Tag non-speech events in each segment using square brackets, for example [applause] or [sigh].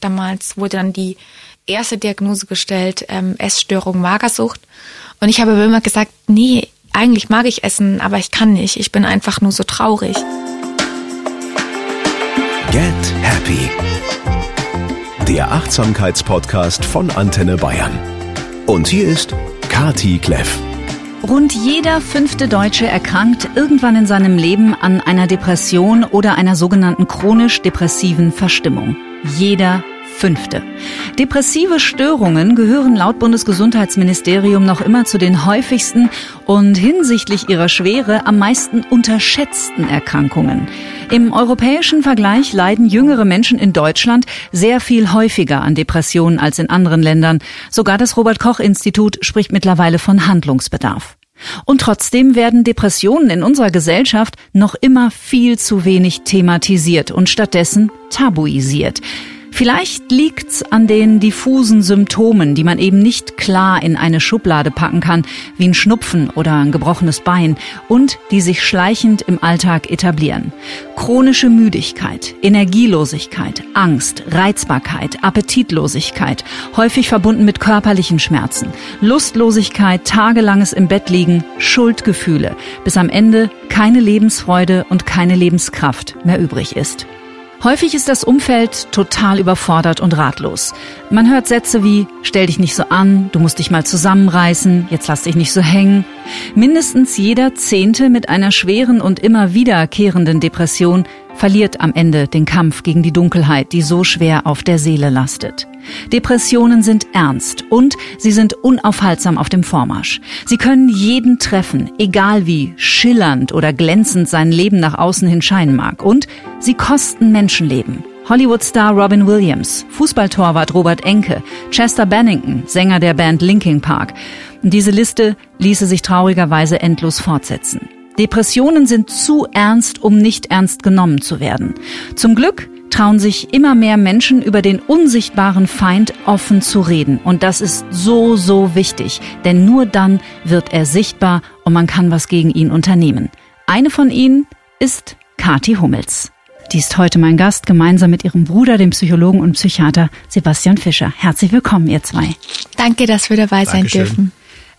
damals wurde dann die erste Diagnose gestellt, ähm, Essstörung, Magersucht. Und ich habe immer gesagt, nee, eigentlich mag ich essen, aber ich kann nicht. Ich bin einfach nur so traurig. Get Happy. Der Achtsamkeitspodcast von Antenne Bayern. Und hier ist Kati Kleff. Rund jeder fünfte Deutsche erkrankt irgendwann in seinem Leben an einer Depression oder einer sogenannten chronisch depressiven Verstimmung. Jeder fünfte. Depressive Störungen gehören laut Bundesgesundheitsministerium noch immer zu den häufigsten und hinsichtlich ihrer Schwere am meisten unterschätzten Erkrankungen. Im europäischen Vergleich leiden jüngere Menschen in Deutschland sehr viel häufiger an Depressionen als in anderen Ländern. Sogar das Robert Koch Institut spricht mittlerweile von Handlungsbedarf. Und trotzdem werden Depressionen in unserer Gesellschaft noch immer viel zu wenig thematisiert und stattdessen tabuisiert. Vielleicht liegt's an den diffusen Symptomen, die man eben nicht klar in eine Schublade packen kann, wie ein Schnupfen oder ein gebrochenes Bein, und die sich schleichend im Alltag etablieren. Chronische Müdigkeit, Energielosigkeit, Angst, Reizbarkeit, Appetitlosigkeit, häufig verbunden mit körperlichen Schmerzen, Lustlosigkeit, tagelanges im Bett liegen, Schuldgefühle, bis am Ende keine Lebensfreude und keine Lebenskraft mehr übrig ist. Häufig ist das Umfeld total überfordert und ratlos. Man hört Sätze wie, stell dich nicht so an, du musst dich mal zusammenreißen, jetzt lass dich nicht so hängen. Mindestens jeder Zehnte mit einer schweren und immer wiederkehrenden Depression verliert am Ende den Kampf gegen die Dunkelheit, die so schwer auf der Seele lastet. Depressionen sind ernst und sie sind unaufhaltsam auf dem Vormarsch. Sie können jeden treffen, egal wie schillernd oder glänzend sein Leben nach außen hin scheinen mag. Und sie kosten Menschenleben. Hollywood-Star Robin Williams, Fußballtorwart Robert Enke, Chester Bennington, Sänger der Band Linkin Park. diese Liste ließe sich traurigerweise endlos fortsetzen. Depressionen sind zu ernst, um nicht ernst genommen zu werden. Zum Glück trauen sich immer mehr Menschen über den unsichtbaren Feind offen zu reden. Und das ist so, so wichtig, denn nur dann wird er sichtbar und man kann was gegen ihn unternehmen. Eine von ihnen ist Kati Hummels. Die ist heute mein Gast, gemeinsam mit ihrem Bruder, dem Psychologen und Psychiater Sebastian Fischer. Herzlich willkommen, ihr zwei. Danke, dass wir dabei sein Dankeschön. dürfen.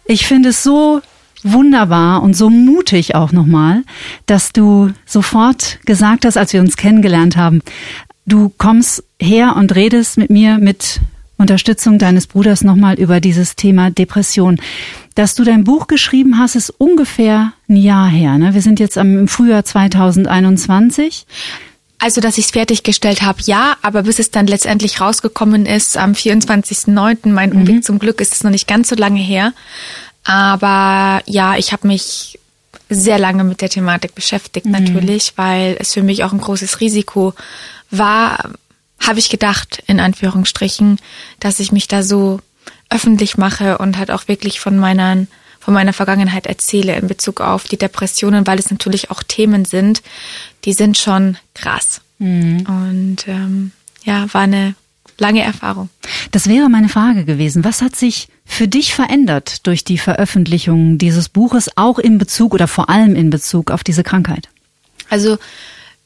Ich finde es so wunderbar und so mutig auch nochmal, dass du sofort gesagt hast, als wir uns kennengelernt haben, du kommst her und redest mit mir mit Unterstützung deines Bruders nochmal über dieses Thema Depression. Dass du dein Buch geschrieben hast, ist ungefähr ein Jahr her. Ne? Wir sind jetzt im Frühjahr 2021. Also, dass ich es fertiggestellt habe, ja, aber bis es dann letztendlich rausgekommen ist, am 24.09., mein mhm. zum Glück, ist es noch nicht ganz so lange her. Aber ja, ich habe mich sehr lange mit der Thematik beschäftigt mhm. natürlich, weil es für mich auch ein großes Risiko war, habe ich gedacht, in Anführungsstrichen, dass ich mich da so öffentlich mache und halt auch wirklich von meiner, von meiner Vergangenheit erzähle in Bezug auf die Depressionen, weil es natürlich auch Themen sind, die sind schon krass. Mhm. Und ähm, ja, war eine lange Erfahrung. Das wäre meine Frage gewesen. Was hat sich für dich verändert durch die Veröffentlichung dieses Buches, auch in Bezug oder vor allem in Bezug auf diese Krankheit? Also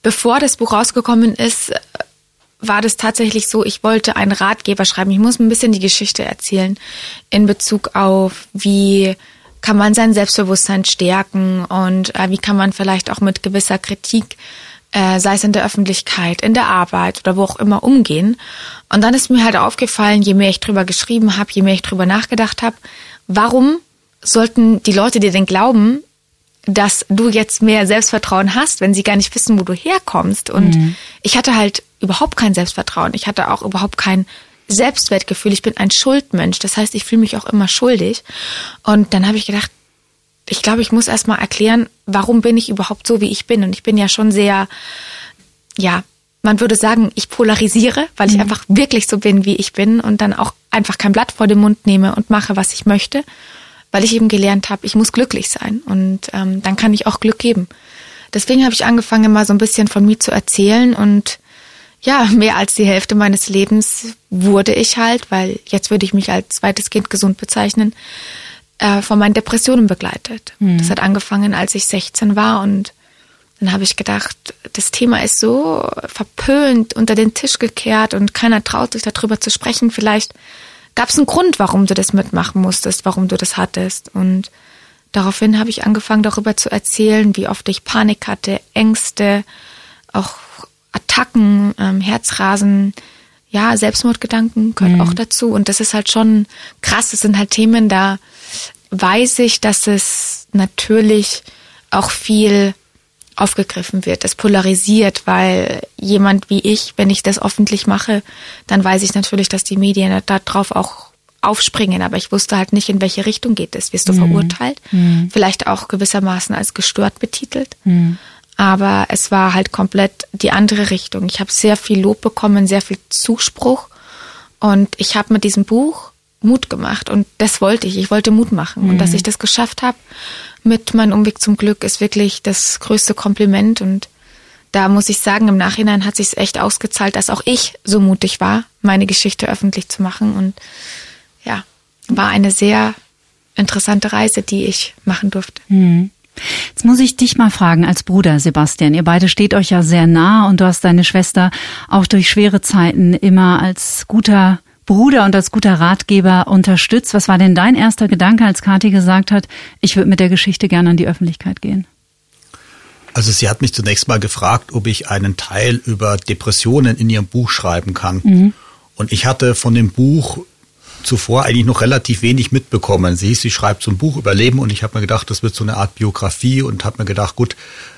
bevor das Buch rausgekommen ist, war das tatsächlich so, ich wollte einen Ratgeber schreiben. Ich muss ein bisschen die Geschichte erzählen in Bezug auf, wie kann man sein Selbstbewusstsein stärken und äh, wie kann man vielleicht auch mit gewisser Kritik äh, sei es in der Öffentlichkeit, in der Arbeit oder wo auch immer umgehen. Und dann ist mir halt aufgefallen, je mehr ich drüber geschrieben habe, je mehr ich drüber nachgedacht habe, warum sollten die Leute dir denn glauben, dass du jetzt mehr Selbstvertrauen hast, wenn sie gar nicht wissen, wo du herkommst. Und mhm. ich hatte halt überhaupt kein Selbstvertrauen. Ich hatte auch überhaupt kein Selbstwertgefühl. Ich bin ein Schuldmensch. Das heißt, ich fühle mich auch immer schuldig. Und dann habe ich gedacht, ich glaube, ich muss erstmal erklären, warum bin ich überhaupt so, wie ich bin. Und ich bin ja schon sehr, ja, man würde sagen, ich polarisiere, weil ich mhm. einfach wirklich so bin, wie ich bin und dann auch einfach kein Blatt vor den Mund nehme und mache, was ich möchte, weil ich eben gelernt habe, ich muss glücklich sein und ähm, dann kann ich auch Glück geben. Deswegen habe ich angefangen, mal so ein bisschen von mir zu erzählen und ja, mehr als die Hälfte meines Lebens wurde ich halt, weil jetzt würde ich mich als zweites Kind gesund bezeichnen, äh, von meinen Depressionen begleitet. Mhm. Das hat angefangen, als ich 16 war und dann habe ich gedacht, das Thema ist so verpönt, unter den Tisch gekehrt und keiner traut sich darüber zu sprechen. Vielleicht gab es einen Grund, warum du das mitmachen musstest, warum du das hattest. Und daraufhin habe ich angefangen, darüber zu erzählen, wie oft ich Panik hatte, Ängste, auch Attacken, ähm, Herzrasen, ja, Selbstmordgedanken gehört mhm. auch dazu. Und das ist halt schon krass. Das sind halt Themen, da weiß ich, dass es natürlich auch viel aufgegriffen wird. Es polarisiert, weil jemand wie ich, wenn ich das öffentlich mache, dann weiß ich natürlich, dass die Medien darauf auch aufspringen, aber ich wusste halt nicht, in welche Richtung geht es. Wirst du mhm. verurteilt? Mhm. Vielleicht auch gewissermaßen als gestört betitelt. Mhm. Aber es war halt komplett die andere Richtung. Ich habe sehr viel Lob bekommen, sehr viel Zuspruch und ich habe mit diesem Buch Mut gemacht und das wollte ich. Ich wollte Mut machen und dass mhm. ich das geschafft habe mit meinem Umweg zum Glück ist wirklich das größte Kompliment und da muss ich sagen, im Nachhinein hat sich echt ausgezahlt, dass auch ich so mutig war, meine Geschichte öffentlich zu machen und ja, war eine sehr interessante Reise, die ich machen durfte. Mhm. Jetzt muss ich dich mal fragen als Bruder, Sebastian. Ihr beide steht euch ja sehr nah und du hast deine Schwester auch durch schwere Zeiten immer als guter Bruder und als guter Ratgeber unterstützt. Was war denn dein erster Gedanke, als Kathi gesagt hat, ich würde mit der Geschichte gerne an die Öffentlichkeit gehen? Also sie hat mich zunächst mal gefragt, ob ich einen Teil über Depressionen in ihrem Buch schreiben kann. Mhm. Und ich hatte von dem Buch zuvor eigentlich noch relativ wenig mitbekommen. Sie hieß, sie schreibt so ein Buch über Leben und ich habe mir gedacht, das wird so eine Art Biografie und habe mir gedacht, gut,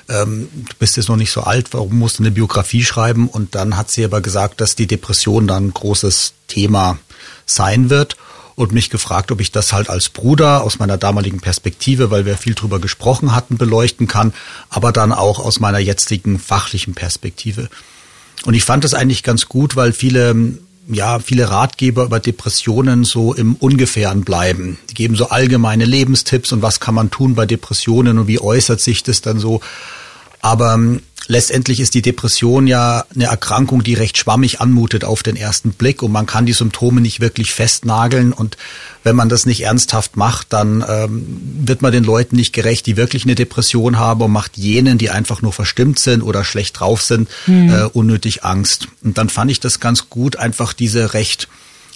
ähm, du bist jetzt noch nicht so alt, warum musst du eine Biografie schreiben? Und dann hat sie aber gesagt, dass die Depression dann ein großes Thema sein wird und mich gefragt, ob ich das halt als Bruder aus meiner damaligen Perspektive, weil wir viel drüber gesprochen hatten, beleuchten kann, aber dann auch aus meiner jetzigen fachlichen Perspektive. Und ich fand das eigentlich ganz gut, weil viele ja, viele Ratgeber über Depressionen so im Ungefähren bleiben. Die geben so allgemeine Lebenstipps und was kann man tun bei Depressionen und wie äußert sich das dann so. Aber ähm, letztendlich ist die Depression ja eine Erkrankung, die recht schwammig anmutet auf den ersten Blick und man kann die Symptome nicht wirklich festnageln und wenn man das nicht ernsthaft macht, dann ähm, wird man den Leuten nicht gerecht, die wirklich eine Depression haben und macht jenen, die einfach nur verstimmt sind oder schlecht drauf sind, mhm. äh, unnötig Angst. Und dann fand ich das ganz gut, einfach diese recht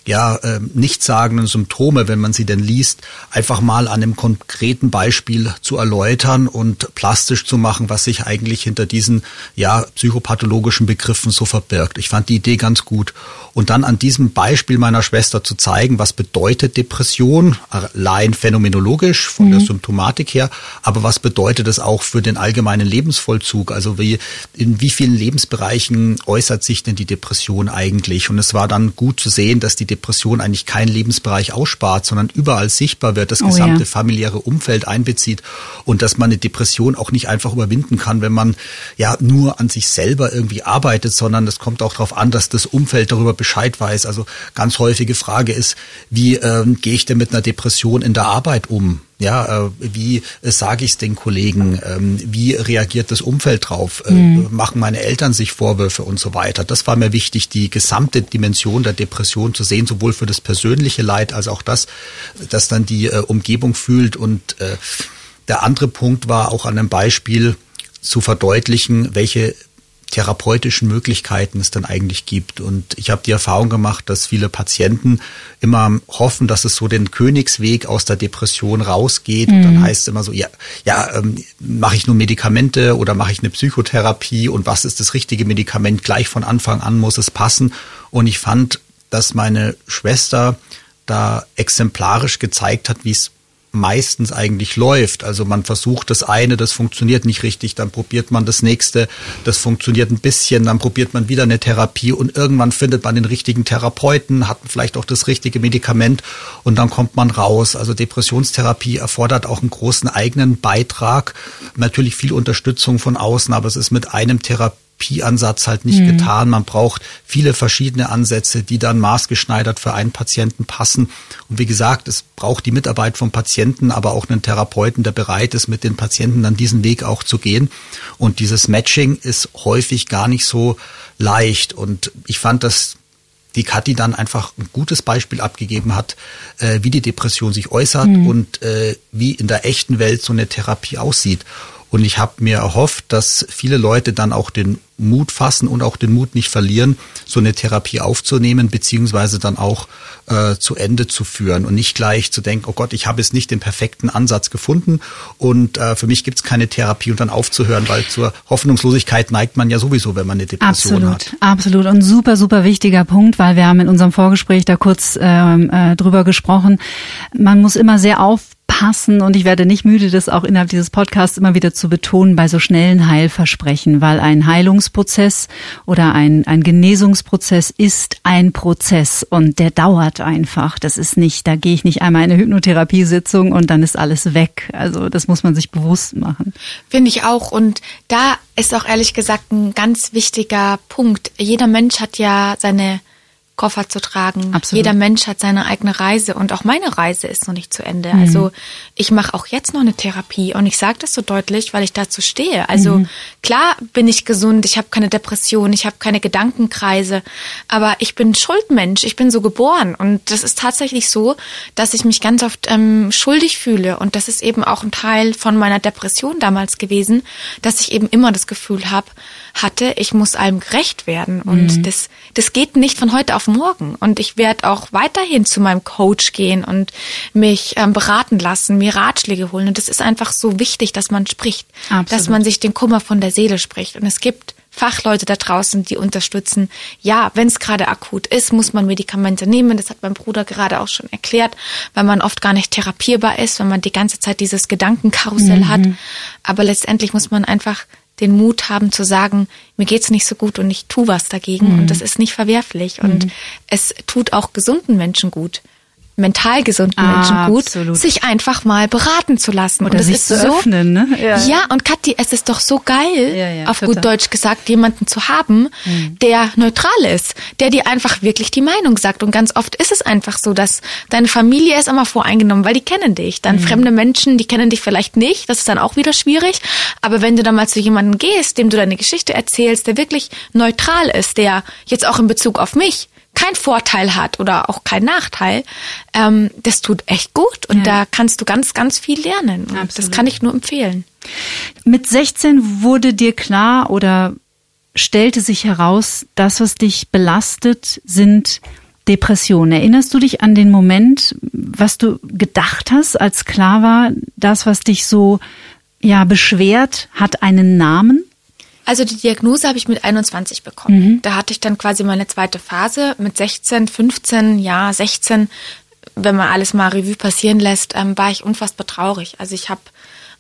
ja, äh, nichtssagenden Symptome, wenn man sie denn liest, einfach mal an einem konkreten Beispiel zu erläutern und plastisch zu machen, was sich eigentlich hinter diesen ja, psychopathologischen Begriffen so verbirgt. Ich fand die Idee ganz gut. Und dann an diesem Beispiel meiner Schwester zu zeigen, was bedeutet Depression, allein phänomenologisch von mhm. der Symptomatik her, aber was bedeutet es auch für den allgemeinen Lebensvollzug? Also wie, in wie vielen Lebensbereichen äußert sich denn die Depression eigentlich? Und es war dann gut zu sehen, dass die Depression eigentlich keinen Lebensbereich ausspart, sondern überall sichtbar wird, das gesamte oh ja. familiäre Umfeld einbezieht und dass man eine Depression auch nicht einfach überwinden kann, wenn man ja nur an sich selber irgendwie arbeitet, sondern es kommt auch darauf an, dass das Umfeld darüber Bescheid weiß. Also ganz häufige Frage ist, wie ähm, gehe ich denn mit einer Depression in der Arbeit um? Ja, äh, wie äh, sage ich es den Kollegen? Ähm, wie reagiert das Umfeld drauf? Äh, mhm. Machen meine Eltern sich Vorwürfe und so weiter? Das war mir wichtig, die gesamte Dimension der Depression zu sehen, sowohl für das persönliche Leid als auch das, dass dann die äh, Umgebung fühlt. Und äh, der andere Punkt war auch an einem Beispiel zu verdeutlichen, welche therapeutischen Möglichkeiten es dann eigentlich gibt. Und ich habe die Erfahrung gemacht, dass viele Patienten immer hoffen, dass es so den Königsweg aus der Depression rausgeht. Mhm. Und dann mhm. heißt es immer so, ja, ja, ähm, mache ich nur Medikamente oder mache ich eine Psychotherapie und was ist das richtige Medikament? Gleich von Anfang an muss es passen. Und ich fand, dass meine Schwester da exemplarisch gezeigt hat, wie es meistens eigentlich läuft. Also man versucht das eine, das funktioniert nicht richtig, dann probiert man das nächste, das funktioniert ein bisschen, dann probiert man wieder eine Therapie und irgendwann findet man den richtigen Therapeuten, hat vielleicht auch das richtige Medikament und dann kommt man raus. Also Depressionstherapie erfordert auch einen großen eigenen Beitrag, natürlich viel Unterstützung von außen, aber es ist mit einem Therapie Therapieansatz halt nicht mhm. getan. Man braucht viele verschiedene Ansätze, die dann maßgeschneidert für einen Patienten passen. Und wie gesagt, es braucht die Mitarbeit vom Patienten, aber auch einen Therapeuten, der bereit ist, mit den Patienten dann diesen Weg auch zu gehen. Und dieses Matching ist häufig gar nicht so leicht. Und ich fand dass die Kathi dann einfach ein gutes Beispiel abgegeben hat, äh, wie die Depression sich äußert mhm. und äh, wie in der echten Welt so eine Therapie aussieht. Und ich habe mir erhofft, dass viele Leute dann auch den Mut fassen und auch den Mut nicht verlieren, so eine Therapie aufzunehmen, beziehungsweise dann auch äh, zu Ende zu führen und nicht gleich zu denken, oh Gott, ich habe jetzt nicht den perfekten Ansatz gefunden und äh, für mich gibt es keine Therapie und dann aufzuhören, weil zur Hoffnungslosigkeit neigt man ja sowieso, wenn man eine Depression absolut, hat. Absolut und super, super wichtiger Punkt, weil wir haben in unserem Vorgespräch da kurz ähm, äh, drüber gesprochen. Man muss immer sehr auf und ich werde nicht müde, das auch innerhalb dieses Podcasts immer wieder zu betonen bei so schnellen Heilversprechen, weil ein Heilungsprozess oder ein, ein Genesungsprozess ist ein Prozess und der dauert einfach. Das ist nicht, da gehe ich nicht einmal in eine Hypnotherapiesitzung und dann ist alles weg. Also das muss man sich bewusst machen. Finde ich auch und da ist auch ehrlich gesagt ein ganz wichtiger Punkt. Jeder Mensch hat ja seine Koffer zu tragen. Absolut. Jeder Mensch hat seine eigene Reise und auch meine Reise ist noch nicht zu Ende. Mhm. Also ich mache auch jetzt noch eine Therapie und ich sage das so deutlich, weil ich dazu stehe. Also mhm. klar bin ich gesund, ich habe keine Depression, ich habe keine Gedankenkreise, aber ich bin Schuldmensch, ich bin so geboren und das ist tatsächlich so, dass ich mich ganz oft ähm, schuldig fühle und das ist eben auch ein Teil von meiner Depression damals gewesen, dass ich eben immer das Gefühl habe, hatte, ich muss allem gerecht werden und mhm. das das geht nicht von heute auf morgen. Und ich werde auch weiterhin zu meinem Coach gehen und mich ähm, beraten lassen, mir Ratschläge holen. Und das ist einfach so wichtig, dass man spricht, Absolut. dass man sich den Kummer von der Seele spricht. Und es gibt Fachleute da draußen, die unterstützen. Ja, wenn es gerade akut ist, muss man Medikamente nehmen. Das hat mein Bruder gerade auch schon erklärt, weil man oft gar nicht therapierbar ist, wenn man die ganze Zeit dieses Gedankenkarussell mhm. hat. Aber letztendlich muss man einfach den Mut haben zu sagen, mir geht's nicht so gut und ich tu was dagegen. Mhm. Und das ist nicht verwerflich. Und mhm. es tut auch gesunden Menschen gut mental gesunden ah, Menschen gut, absolut. sich einfach mal beraten zu lassen. Oder und sich zu so, öffnen, ne? Ja. ja, und Kathi, es ist doch so geil, ja, ja, auf total. gut Deutsch gesagt, jemanden zu haben, mhm. der neutral ist, der dir einfach wirklich die Meinung sagt. Und ganz oft ist es einfach so, dass deine Familie ist immer voreingenommen, weil die kennen dich. Dann mhm. fremde Menschen, die kennen dich vielleicht nicht, das ist dann auch wieder schwierig. Aber wenn du dann mal zu jemandem gehst, dem du deine Geschichte erzählst, der wirklich neutral ist, der jetzt auch in Bezug auf mich kein Vorteil hat oder auch kein Nachteil, ähm, das tut echt gut und ja. da kannst du ganz, ganz viel lernen. Das kann ich nur empfehlen. Mit 16 wurde dir klar oder stellte sich heraus, das, was dich belastet, sind Depressionen. Erinnerst du dich an den Moment, was du gedacht hast, als klar war, das, was dich so ja beschwert, hat einen Namen? Also die Diagnose habe ich mit 21 bekommen. Mhm. Da hatte ich dann quasi meine zweite Phase mit 16, 15, ja 16. Wenn man alles mal Revue passieren lässt, ähm, war ich unfassbar traurig. Also ich habe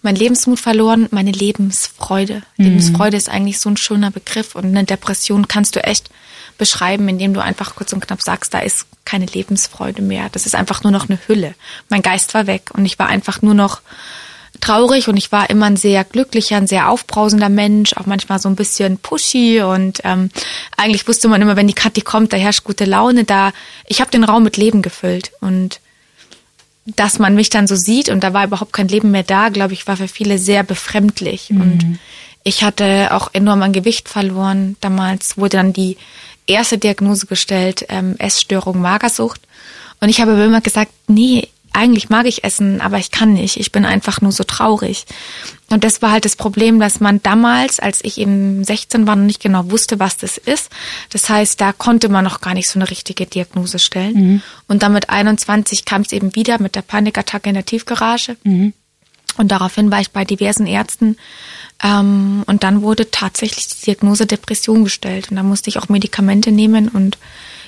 meinen Lebensmut verloren, meine Lebensfreude. Mhm. Lebensfreude ist eigentlich so ein schöner Begriff und eine Depression kannst du echt beschreiben, indem du einfach kurz und knapp sagst, da ist keine Lebensfreude mehr. Das ist einfach nur noch eine Hülle. Mein Geist war weg und ich war einfach nur noch traurig und ich war immer ein sehr glücklicher, ein sehr aufbrausender Mensch, auch manchmal so ein bisschen pushy und ähm, eigentlich wusste man immer, wenn die Kathi kommt, da herrscht gute Laune, da ich habe den Raum mit Leben gefüllt und dass man mich dann so sieht und da war überhaupt kein Leben mehr da, glaube ich, war für viele sehr befremdlich mhm. und ich hatte auch enorm an Gewicht verloren. Damals wurde dann die erste Diagnose gestellt, ähm, Essstörung, Magersucht. Und ich habe immer gesagt, nee, eigentlich mag ich essen, aber ich kann nicht. Ich bin einfach nur so traurig. Und das war halt das Problem, dass man damals, als ich eben 16 war, noch nicht genau wusste, was das ist. Das heißt, da konnte man noch gar nicht so eine richtige Diagnose stellen. Mhm. Und dann mit 21 kam es eben wieder mit der Panikattacke in der Tiefgarage. Mhm. Und daraufhin war ich bei diversen Ärzten. Ähm, und dann wurde tatsächlich die Diagnose Depression gestellt. Und da musste ich auch Medikamente nehmen und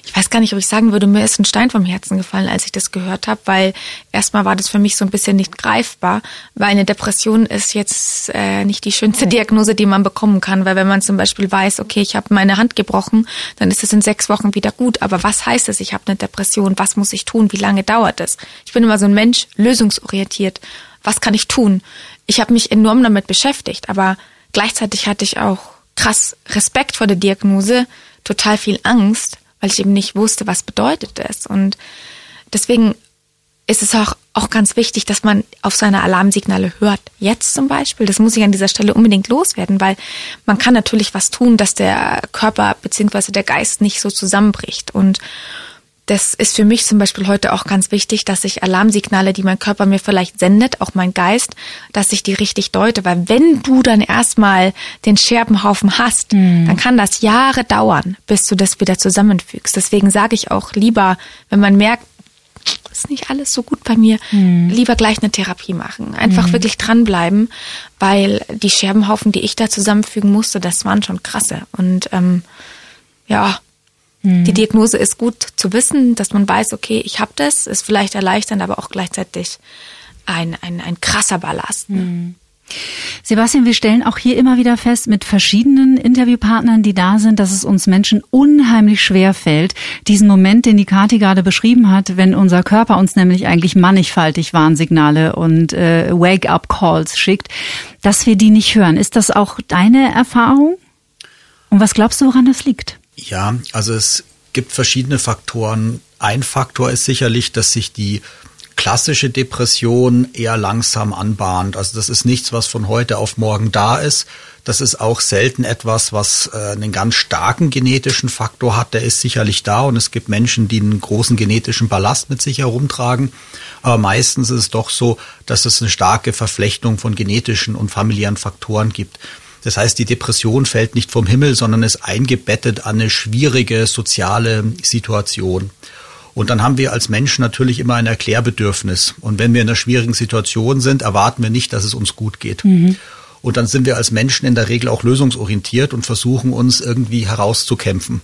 ich weiß gar nicht, ob ich sagen würde, mir ist ein Stein vom Herzen gefallen, als ich das gehört habe, weil erstmal war das für mich so ein bisschen nicht greifbar, weil eine Depression ist jetzt äh, nicht die schönste Diagnose, die man bekommen kann, weil wenn man zum Beispiel weiß, okay, ich habe meine Hand gebrochen, dann ist es in sechs Wochen wieder gut. Aber was heißt es, ich habe eine Depression? Was muss ich tun? Wie lange dauert es? Ich bin immer so ein Mensch, lösungsorientiert. Was kann ich tun? Ich habe mich enorm damit beschäftigt, aber gleichzeitig hatte ich auch krass Respekt vor der Diagnose, total viel Angst, weil ich eben nicht wusste, was bedeutet es. Und deswegen ist es auch, auch ganz wichtig, dass man auf seine Alarmsignale hört. Jetzt zum Beispiel, das muss ich an dieser Stelle unbedingt loswerden, weil man kann natürlich was tun, dass der Körper beziehungsweise der Geist nicht so zusammenbricht. Und das ist für mich zum Beispiel heute auch ganz wichtig, dass ich Alarmsignale, die mein Körper mir vielleicht sendet, auch mein Geist, dass ich die richtig deute. Weil wenn du dann erstmal den Scherbenhaufen hast, mhm. dann kann das Jahre dauern, bis du das wieder zusammenfügst. Deswegen sage ich auch lieber, wenn man merkt, ist nicht alles so gut bei mir, mhm. lieber gleich eine Therapie machen. Einfach mhm. wirklich dranbleiben, weil die Scherbenhaufen, die ich da zusammenfügen musste, das waren schon krasse. Und ähm, ja, die mhm. Diagnose ist gut zu wissen, dass man weiß, okay, ich habe das, ist vielleicht erleichternd, aber auch gleichzeitig ein, ein, ein krasser Ballast. Ne? Mhm. Sebastian, wir stellen auch hier immer wieder fest mit verschiedenen Interviewpartnern, die da sind, dass es uns Menschen unheimlich schwer fällt, diesen Moment, den die Kati gerade beschrieben hat, wenn unser Körper uns nämlich eigentlich mannigfaltig Warnsignale und äh, Wake-up-Calls schickt, dass wir die nicht hören. Ist das auch deine Erfahrung? Und was glaubst du, woran das liegt? Ja, also es gibt verschiedene Faktoren. Ein Faktor ist sicherlich, dass sich die klassische Depression eher langsam anbahnt. Also das ist nichts, was von heute auf morgen da ist. Das ist auch selten etwas, was äh, einen ganz starken genetischen Faktor hat. Der ist sicherlich da und es gibt Menschen, die einen großen genetischen Ballast mit sich herumtragen. Aber meistens ist es doch so, dass es eine starke Verflechtung von genetischen und familiären Faktoren gibt. Das heißt, die Depression fällt nicht vom Himmel, sondern ist eingebettet an eine schwierige soziale Situation. Und dann haben wir als Menschen natürlich immer ein Erklärbedürfnis. Und wenn wir in einer schwierigen Situation sind, erwarten wir nicht, dass es uns gut geht. Mhm. Und dann sind wir als Menschen in der Regel auch lösungsorientiert und versuchen uns irgendwie herauszukämpfen.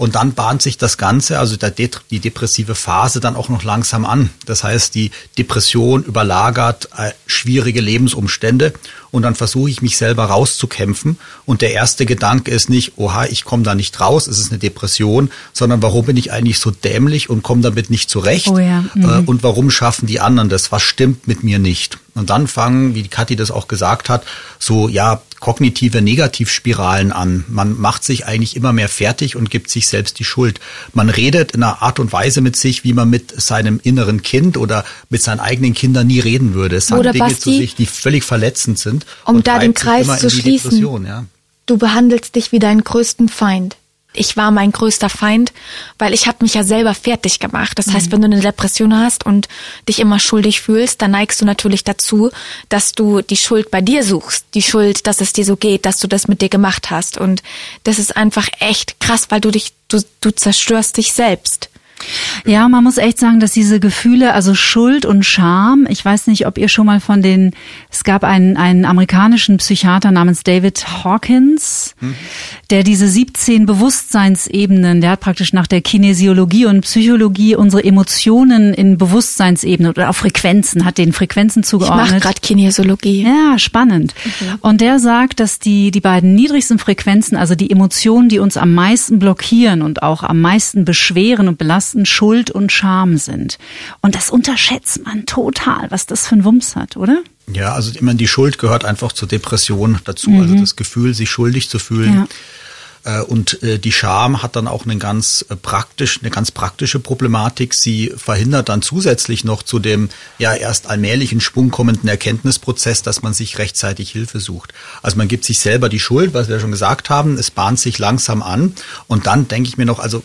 Und dann bahnt sich das Ganze, also die depressive Phase, dann auch noch langsam an. Das heißt, die Depression überlagert äh, schwierige Lebensumstände und dann versuche ich mich selber rauszukämpfen. Und der erste Gedanke ist nicht, oha, ich komme da nicht raus, es ist eine Depression, sondern warum bin ich eigentlich so dämlich und komme damit nicht zurecht? Oh ja. mhm. Äh, und warum schaffen die anderen das? Was stimmt mit mir nicht? Und dann fangen, wie Kathi das auch gesagt hat, so ja kognitive Negativspiralen an. Man macht sich eigentlich immer mehr fertig und gibt sich selbst die Schuld. Man redet in einer Art und Weise mit sich, wie man mit seinem inneren Kind oder mit seinen eigenen Kindern nie reden würde. Es sagen Dinge Basti, zu sich, die völlig verletzend sind sind. Um da den Kreis zu schließen. Ja. Du behandelst dich wie deinen größten Feind. Ich war mein größter Feind, weil ich habe mich ja selber fertig gemacht. Das mhm. heißt, wenn du eine Depression hast und dich immer schuldig fühlst, dann neigst du natürlich dazu, dass du die Schuld bei dir suchst. Die Schuld, dass es dir so geht, dass du das mit dir gemacht hast. Und das ist einfach echt krass, weil du dich, du, du zerstörst dich selbst. Ja, man muss echt sagen, dass diese Gefühle, also Schuld und Scham, ich weiß nicht, ob ihr schon mal von den, es gab einen, einen amerikanischen Psychiater namens David Hawkins, mhm. der diese 17 Bewusstseinsebenen, der hat praktisch nach der Kinesiologie und Psychologie unsere Emotionen in Bewusstseinsebenen oder auf Frequenzen, hat den Frequenzen zugeordnet. Ich mache gerade Kinesiologie. Ja, spannend. Mhm. Und der sagt, dass die, die beiden niedrigsten Frequenzen, also die Emotionen, die uns am meisten blockieren und auch am meisten beschweren und belasten, Lasten Schuld und Scham sind. Und das unterschätzt man total, was das für ein Wumms hat, oder? Ja, also ich meine, die Schuld gehört einfach zur Depression dazu. Also mhm. Also das Gefühl, sich schuldig zu fühlen. Ja. Äh, und äh, die Scham hat dann auch einen ganz äh, praktisch, eine ganz praktische Problematik. Sie verhindert dann zusätzlich noch zu dem ja erst allmählich in Schwung kommenden Erkenntnisprozess, dass man sich rechtzeitig Hilfe sucht. Also man gibt sich selber die Schuld, was wir schon gesagt haben. Es bahnt sich langsam an. Und dann denke ich mir noch, also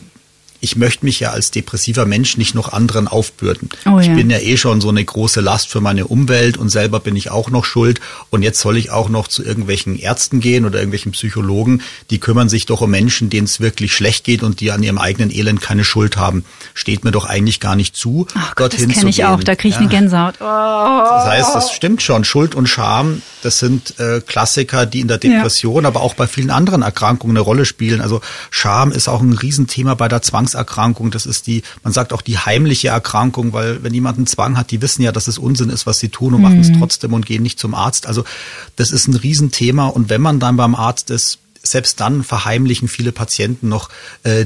ich möchte mich ja als depressiver Mensch nicht noch anderen aufbürden. Oh, ich ja. bin ja eh schon so eine große Last für meine Umwelt und selber bin ich auch noch schuld. Und jetzt soll ich auch noch zu irgendwelchen Ärzten gehen oder irgendwelchen Psychologen, die kümmern sich doch um Menschen, denen es wirklich schlecht geht und die an ihrem eigenen Elend keine Schuld haben. Steht mir doch eigentlich gar nicht zu, Ach Gott, dorthin das kenne ich auch, da kriege ich ja. eine Gänsehaut. Oh. Das heißt, das stimmt schon. Schuld und Scham, das sind äh, Klassiker, die in der Depression, ja. aber auch bei vielen anderen Erkrankungen eine Rolle spielen. Also Scham ist auch ein Riesenthema bei der Zwangs Zwangserkrankung. Das ist die, man sagt auch die heimliche Erkrankung, weil wenn jemand einen Zwang hat, die wissen ja, dass es Unsinn ist, was sie tun und mhm. machen es mhm. trotzdem und gehen nicht zum Arzt. Also das ist ein Riesenthema. Und wenn man dann beim Arzt ist, selbst dann verheimlichen viele Patienten noch äh,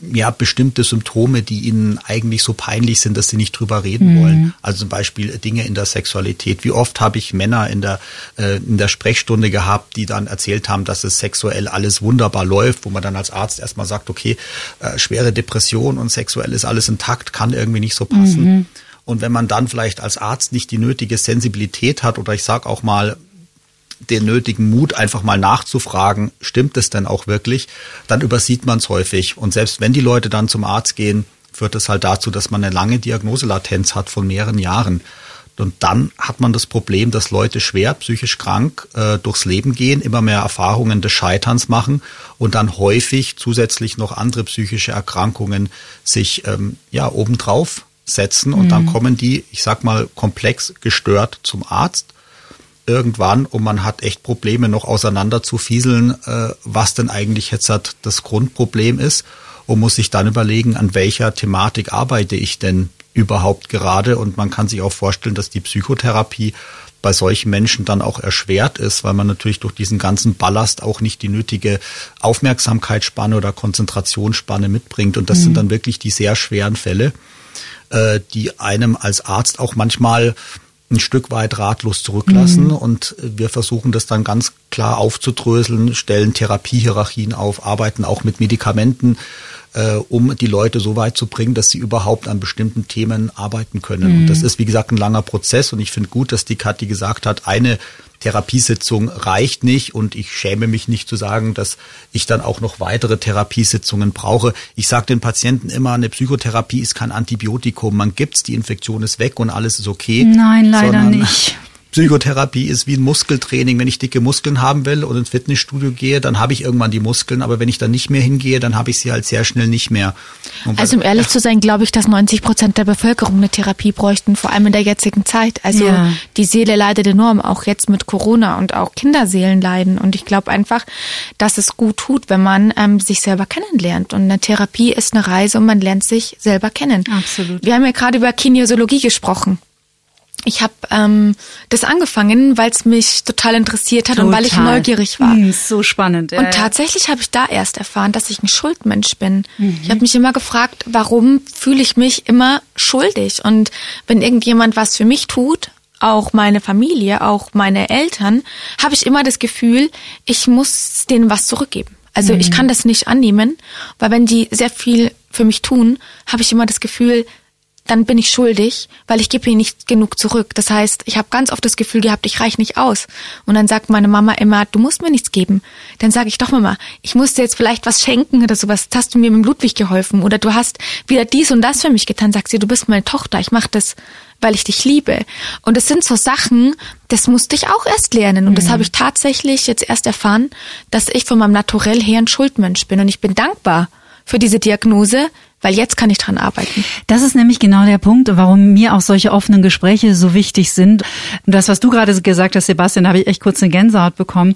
ja, bestimmte Symptome, die ihnen eigentlich so peinlich sind, dass sie nicht drüber reden mhm. wollen. Also zum Beispiel Dinge in der Sexualität. Wie oft habe ich Männer in der, äh, in der Sprechstunde gehabt, die dann erzählt haben, dass es sexuell alles wunderbar läuft, wo man dann als Arzt erstmal sagt, okay, äh, schwere Depression und sexuell ist alles intakt, kann irgendwie nicht so passen. Mhm. Und wenn man dann vielleicht als Arzt nicht die nötige Sensibilität hat oder ich sage auch mal den nötigen Mut, einfach mal nachzufragen, stimmt es denn auch wirklich, dann übersieht man es häufig. Und selbst wenn die Leute dann zum Arzt gehen, führt es halt dazu, dass man eine lange Diagnoselatenz hat von mehreren Jahren. Und dann hat man das Problem, dass Leute schwer psychisch krank äh, durchs Leben gehen, immer mehr Erfahrungen des Scheiterns machen und dann häufig zusätzlich noch andere psychische Erkrankungen sich ähm, ja obendrauf setzen und mhm. dann kommen die, ich sag mal, komplex gestört zum Arzt irgendwann und man hat echt Probleme noch auseinander zu fieseln, äh, was denn eigentlich jetzt halt das Grundproblem ist und muss sich dann überlegen, an welcher Thematik arbeite ich denn überhaupt gerade und man kann sich auch vorstellen, dass die Psychotherapie bei solchen Menschen dann auch erschwert ist, weil man natürlich durch diesen ganzen Ballast auch nicht die nötige Aufmerksamkeitsspanne oder Konzentrationsspanne mitbringt. Und das mhm. sind dann wirklich die sehr schweren Fälle, äh, die einem als Arzt auch manchmal ein Stück weit ratlos zurücklassen. Mhm. Und wir versuchen das dann ganz klar aufzudröseln, stellen Therapiehierarchien auf, arbeiten auch mit Medikamenten äh, um die Leute so weit zu bringen, dass sie überhaupt an bestimmten Themen arbeiten können. Mhm. Und das ist, wie gesagt, ein langer Prozess und ich finde gut, dass die Kathi gesagt hat, eine Therapiesitzung reicht nicht und ich schäme mich nicht zu sagen, dass ich dann auch noch weitere Therapiesitzungen brauche. Ich sage den Patienten immer, eine Psychotherapie ist kein Antibiotikum. Man gibt's, die Infektion ist weg und alles ist okay. Nein, leider nicht. Psychotherapie ist wie ein Muskeltraining. Wenn ich dicke Muskeln haben will und ins Fitnessstudio gehe, dann habe ich irgendwann die Muskeln. Aber wenn ich dann nicht mehr hingehe, dann habe ich sie halt sehr schnell nicht mehr. Und also um ehrlich ja. zu sein, glaube ich, dass 90 Prozent der Bevölkerung eine Therapie bräuchten, vor allem in der jetzigen Zeit. Also ja. die Seele leidet enorm, auch jetzt mit Corona und auch Kinderseelen leiden. Und ich glaube einfach, dass es gut tut, wenn man ähm, sich selber kennenlernt. Und eine Therapie ist eine Reise und man lernt sich selber kennen. Absolut. Wir haben ja gerade über Kinesiologie gesprochen ich habe ähm, das angefangen, weil es mich total interessiert hat total. und weil ich neugierig war. Mm, so spannend. Ja, und tatsächlich habe ich da erst erfahren, dass ich ein Schuldmensch bin. Mhm. Ich habe mich immer gefragt, warum fühle ich mich immer schuldig? Und wenn irgendjemand was für mich tut, auch meine Familie, auch meine Eltern, habe ich immer das Gefühl, ich muss denen was zurückgeben. Also mhm. ich kann das nicht annehmen, weil wenn die sehr viel für mich tun, habe ich immer das Gefühl, dann bin ich schuldig, weil ich gebe ihnen nicht genug zurück. Das heißt, ich habe ganz oft das Gefühl gehabt, ich reich nicht aus. Und dann sagt meine Mama immer, du musst mir nichts geben. Dann sage ich doch Mama, ich muss dir jetzt vielleicht was schenken oder sowas. Das hast du mir mit dem Ludwig geholfen oder du hast wieder dies und das für mich getan. Sagt sie, du bist meine Tochter, ich mache das, weil ich dich liebe. Und es sind so Sachen, das musste ich auch erst lernen. Und mhm. das habe ich tatsächlich jetzt erst erfahren, dass ich von meinem Naturell her ein Schuldmensch bin. Und ich bin dankbar für diese Diagnose, weil jetzt kann ich dran arbeiten. Das ist nämlich genau der Punkt, warum mir auch solche offenen Gespräche so wichtig sind. Und das, was du gerade gesagt hast, Sebastian, habe ich echt kurz eine Gänsehaut bekommen.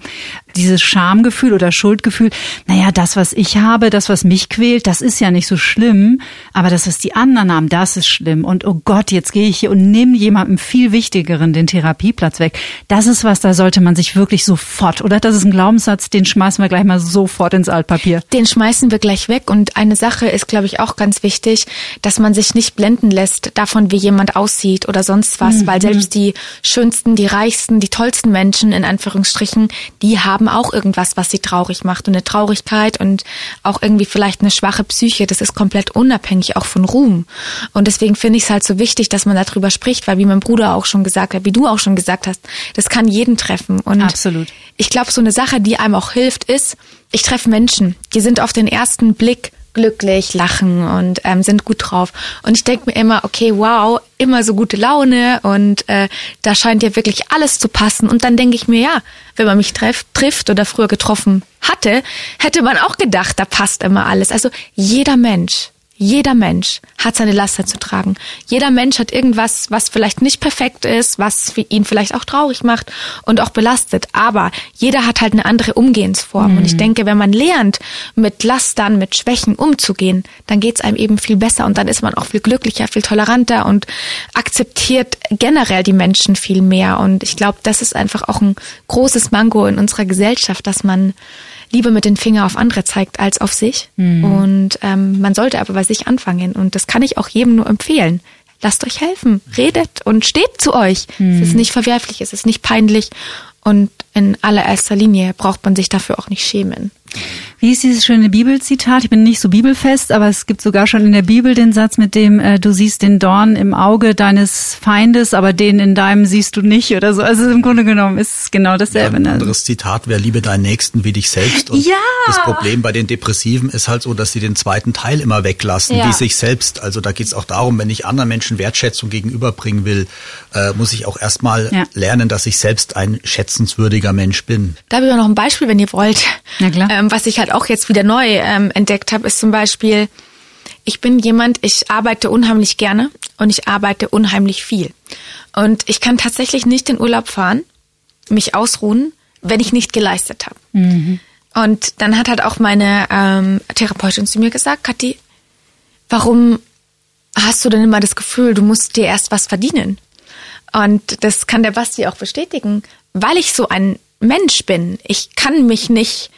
Dieses Schamgefühl oder Schuldgefühl, naja, das, was ich habe, das, was mich quält, das ist ja nicht so schlimm, aber das, was die anderen haben, das ist schlimm. Und oh Gott, jetzt gehe ich hier und nehme jemandem viel Wichtigeren den Therapieplatz weg. Das ist was, da sollte man sich wirklich sofort, oder? Das ist ein Glaubenssatz, den schmeißen wir gleich mal sofort ins Altpapier. Den schmeißen wir gleich weg. Und eine Sache ist, glaube ich, auch auch ganz wichtig, dass man sich nicht blenden lässt davon, wie jemand aussieht oder sonst was, mhm. weil selbst die schönsten, die reichsten, die tollsten Menschen in Anführungsstrichen, die haben auch irgendwas, was sie traurig macht und eine Traurigkeit und auch irgendwie vielleicht eine schwache Psyche. Das ist komplett unabhängig auch von Ruhm. Und deswegen finde ich es halt so wichtig, dass man darüber spricht, weil wie mein Bruder auch schon gesagt hat, wie du auch schon gesagt hast, das kann jeden treffen. Und Absolut. ich glaube, so eine Sache, die einem auch hilft, ist, ich treffe Menschen, die sind auf den ersten Blick glücklich, lachen und ähm, sind gut drauf. Und ich denke mir immer, okay, wow, immer so gute Laune und äh, da scheint ja wirklich alles zu passen. Und dann denke ich mir, ja, wenn man mich treff, trifft oder früher getroffen hatte, hätte man auch gedacht, da passt immer alles. Also jeder Mensch jeder Mensch hat seine Laster zu tragen. Jeder Mensch hat irgendwas, was vielleicht nicht perfekt ist, was ihn vielleicht auch traurig macht und auch belastet. Aber jeder hat halt eine andere Umgehensform. Mhm. Und ich mhm. denke, wenn man lernt, mit Lastern, mit Schwächen umzugehen, dann geht's einem eben viel besser und dann ist man auch viel glücklicher, viel toleranter und akzeptiert generell die Menschen viel mehr. Und ich glaube, das ist einfach auch ein großes Mango in unserer Gesellschaft, dass man lieber mit den Finger auf andere zeigt als auf sich. Mhm. Und ähm, man sollte aber bei sich anfangen. Und das kann ich auch jedem nur empfehlen. Lasst euch helfen, redet und steht zu euch. Mhm. Es ist nicht verwerflich, es ist nicht peinlich. Und in allererster Linie braucht man sich dafür auch nicht schämen. Wie ist dieses schöne Bibelzitat? Ich bin nicht so bibelfest, aber es gibt sogar schon in der Bibel den Satz mit dem, äh, du siehst den Dorn im Auge deines Feindes, aber den in deinem siehst du nicht oder so. Also im Grunde genommen ist es genau dasselbe. Ja, ein ne? anderes Zitat wäre, liebe deinen Nächsten wie dich selbst. Und Ja. Das Problem bei den Depressiven ist halt so, dass sie den zweiten Teil immer weglassen, Ja. wie sich selbst. Also da geht es auch darum, wenn ich anderen Menschen Wertschätzung gegenüberbringen will, äh, muss ich auch erstmal Ja. lernen, dass ich selbst ein schätzenswürdiger Mensch bin. Da habe ich auch noch ein Beispiel, wenn ihr wollt. Na klar. Ähm, was ich halt auch jetzt wieder neu ähm, entdeckt habe, ist zum Beispiel, ich bin jemand, ich arbeite unheimlich gerne und ich arbeite unheimlich viel. Und ich kann tatsächlich nicht in Urlaub fahren, mich ausruhen, wenn ich nicht geleistet habe. Und dann hat halt auch meine ähm, Therapeutin zu mir gesagt, Kathi, warum hast du denn immer das Gefühl, du musst dir erst was verdienen? Und das kann der Basti auch bestätigen, weil ich so ein Mensch bin. Ich kann mich nicht,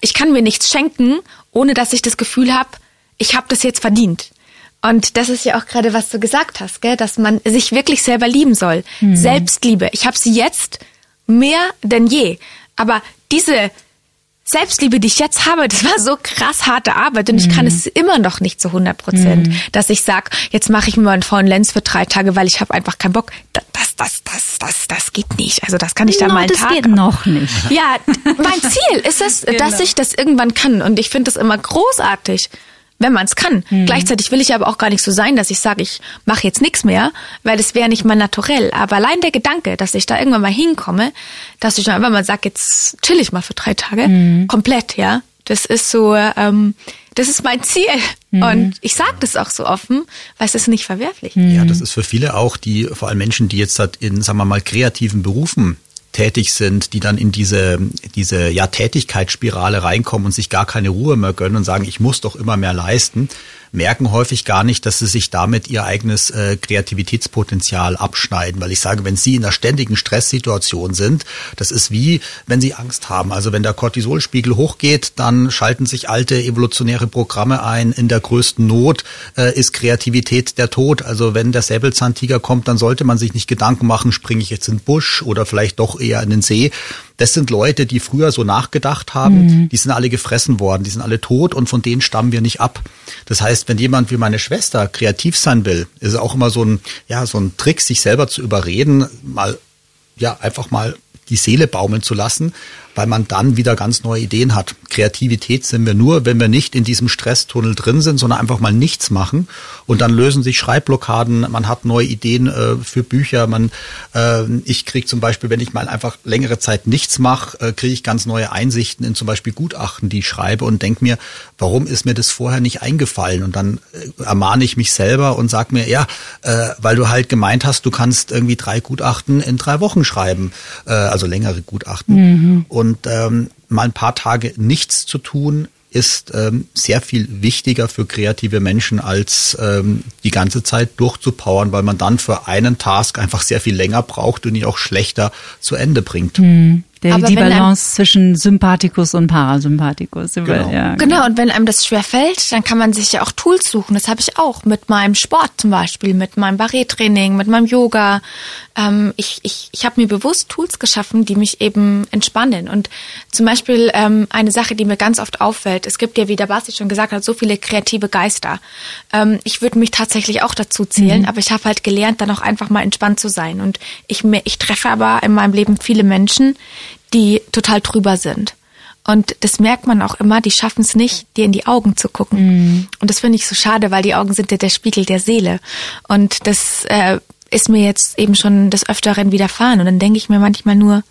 ich kann mir nichts schenken, ohne dass ich das Gefühl habe, ich habe das jetzt verdient. Und das ist ja auch gerade, was du gesagt hast, gell? dass man sich wirklich selber lieben soll. Selbstliebe. Ich habe sie jetzt mehr denn je. Aber diese Selbstliebe, die ich jetzt habe, das war so krass harte Arbeit und ich kann es immer noch nicht zu 100 Prozent, dass ich sag, jetzt mache ich mir mal einen faulen Lenz für drei Tage, weil ich habe einfach keinen Bock. Da- Das, das, das, das, das geht nicht. Also das kann ich da No, mal einen das Tag geht noch nicht. ja, mein [laughs] Ziel ist es, dass ich das irgendwann kann. Und ich finde das immer großartig, wenn man es kann. Gleichzeitig will ich aber auch gar nicht so sein, dass ich sage, ich mache jetzt nichts mehr, weil das wäre nicht mein Naturell. Aber allein der Gedanke, dass ich da irgendwann mal hinkomme, dass ich dann einfach mal sage, jetzt chill ich mal für drei Tage, komplett, ja. Das ist so, ähm, das ist mein Ziel. Und ich sage das auch so offen, weil es ist nicht verwerflich. Ja, das ist für viele auch, die, vor allem Menschen, die jetzt halt in, sagen wir mal, kreativen Berufen tätig sind, die dann in diese, diese ja, Tätigkeitsspirale reinkommen und sich gar keine Ruhe mehr gönnen und sagen, ich muss doch immer mehr leisten, merken häufig gar nicht, dass sie sich damit ihr eigenes äh, Kreativitätspotenzial abschneiden. Weil ich sage, wenn sie in einer ständigen Stresssituation sind, das ist wie, wenn sie Angst haben. Also wenn der Cortisolspiegel hochgeht, dann schalten sich alte evolutionäre Programme ein. In der größten Not äh, ist Kreativität der Tod. Also wenn der Säbelzahntiger kommt, dann sollte man sich nicht Gedanken machen, springe ich jetzt in den Busch oder vielleicht doch eher in den See. Das sind Leute, die früher so nachgedacht haben, die sind alle gefressen worden, die sind alle tot und von denen stammen wir nicht ab. Das heißt, wenn jemand wie meine Schwester kreativ sein will, ist es auch immer so ein, ja, so ein Trick, sich selber zu überreden, mal, ja, einfach mal die Seele baumeln zu lassen, weil man dann wieder ganz neue Ideen hat. Kreativität sind wir nur, wenn wir nicht in diesem Stresstunnel drin sind, sondern einfach mal nichts machen und dann lösen sich Schreibblockaden, man hat neue Ideen äh, für Bücher, man, äh, ich kriege zum Beispiel, wenn ich mal einfach längere Zeit nichts mache, äh, kriege ich ganz neue Einsichten in zum Beispiel Gutachten, die ich schreibe und denke mir, warum ist mir das vorher nicht eingefallen? Und dann äh, ermahne ich mich selber und sag mir, ja, äh, weil du halt gemeint hast, du kannst irgendwie drei Gutachten in drei Wochen schreiben, äh, also längere Gutachten. Und ähm, mal ein paar Tage nichts zu tun, ist ähm, sehr viel wichtiger für kreative Menschen, als ähm, die ganze Zeit durchzupowern, weil man dann für einen Task einfach sehr viel länger braucht und ihn auch schlechter zu Ende bringt. Der, die wenn einem- Balance zwischen Sympathikus und Parasympathikus. Genau. Ja, Genau, und wenn einem das schwer fällt, dann kann man sich ja auch Tools suchen. Das habe ich auch mit meinem Sport zum Beispiel, mit meinem Barré-Training, mit meinem Yoga. Ähm, ich ich, ich habe mir bewusst Tools geschaffen, die mich eben entspannen. Und zum Beispiel ähm, eine Sache, die mir ganz oft auffällt, es gibt ja, wie der Basti schon gesagt hat, so viele kreative Geister. Ähm, ich würde mich tatsächlich auch dazu zählen, aber ich habe halt gelernt, dann auch einfach mal entspannt zu sein. Und ich, ich treffe aber in meinem Leben viele Menschen, die total drüber sind. Und das merkt man auch immer, die schaffen es nicht, dir in die Augen zu gucken. Und das finde ich so schade, weil die Augen sind ja der Spiegel der Seele. Und das äh, ist mir jetzt eben schon des Öfteren widerfahren. Und dann denke ich mir manchmal nur,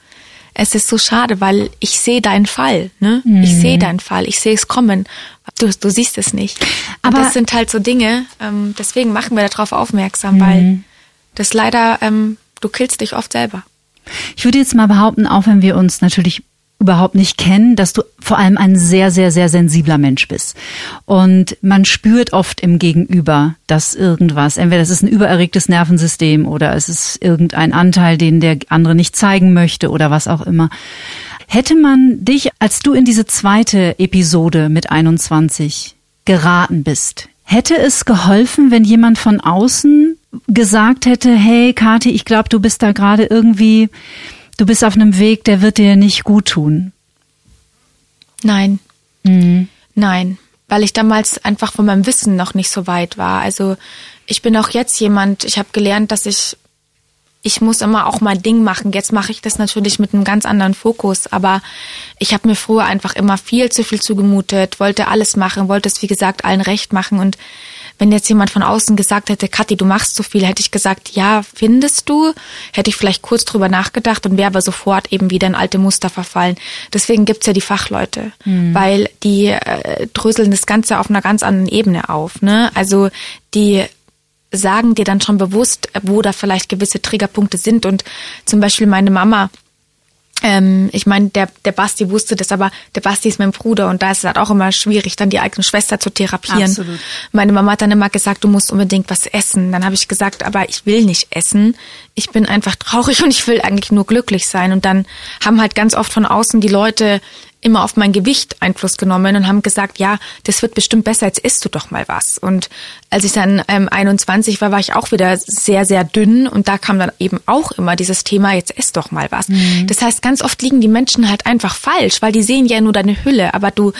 es ist so schade, weil ich sehe deinen Fall. Ne? Ich sehe deinen Fall, ich sehe es kommen. Du, du siehst es nicht. Aber Aber- das sind halt so Dinge, ähm, deswegen machen wir darauf aufmerksam, weil das leider, ähm, du killst dich oft selber. Ich würde jetzt mal behaupten, auch wenn wir uns natürlich überhaupt nicht kennen, dass du vor allem ein sehr, sehr, sehr sensibler Mensch bist. Und man spürt oft im Gegenüber, dass irgendwas, entweder es ist ein übererregtes Nervensystem oder es ist irgendein Anteil, den der andere nicht zeigen möchte oder was auch immer. Hätte man dich, als du in diese zweite Episode mit 21 geraten bist, hätte es geholfen, wenn jemand von außen gesagt hätte, hey Kathi, ich glaube, du bist da gerade irgendwie, du bist auf einem Weg, der wird dir nicht gut tun. Nein. Nein, weil ich damals einfach von meinem Wissen noch nicht so weit war. Also ich bin auch jetzt jemand, ich habe gelernt, dass ich ich muss immer auch mein Ding machen. Jetzt mache ich das natürlich mit einem ganz anderen Fokus, aber ich habe mir früher einfach immer viel zu viel zugemutet, wollte alles machen, wollte es wie gesagt allen recht machen und wenn jetzt jemand von außen gesagt hätte, Kathi, du machst so viel, hätte ich gesagt, ja, findest du? Hätte ich vielleicht kurz drüber nachgedacht und wäre aber sofort eben wieder in alte Muster verfallen. Deswegen gibt's ja die Fachleute, mhm. weil die äh, dröseln das Ganze auf einer ganz anderen Ebene auf. Ne? Also die sagen dir dann schon bewusst, wo da vielleicht gewisse Triggerpunkte sind. Und zum Beispiel meine Mama, ähm, ich meine, der, der Basti wusste das, aber der Basti ist mein Bruder und da ist es halt auch immer schwierig, dann die eigene Schwester zu therapieren. Absolut. Meine Mama hat dann immer gesagt, du musst unbedingt was essen. Dann habe ich gesagt, aber ich will nicht essen. Ich bin einfach traurig [laughs] und ich will eigentlich nur glücklich sein. Und dann haben halt ganz oft von außen die Leute immer auf mein Gewicht Einfluss genommen und haben gesagt, ja, das wird bestimmt besser, jetzt isst du doch mal was. Und als ich dann ähm, 21 war, war ich auch wieder sehr, sehr dünn und da kam dann eben auch immer dieses Thema, jetzt isst doch mal was. Mhm. Das heißt, ganz oft liegen die Menschen halt einfach falsch, weil die sehen ja nur deine Hülle, aber du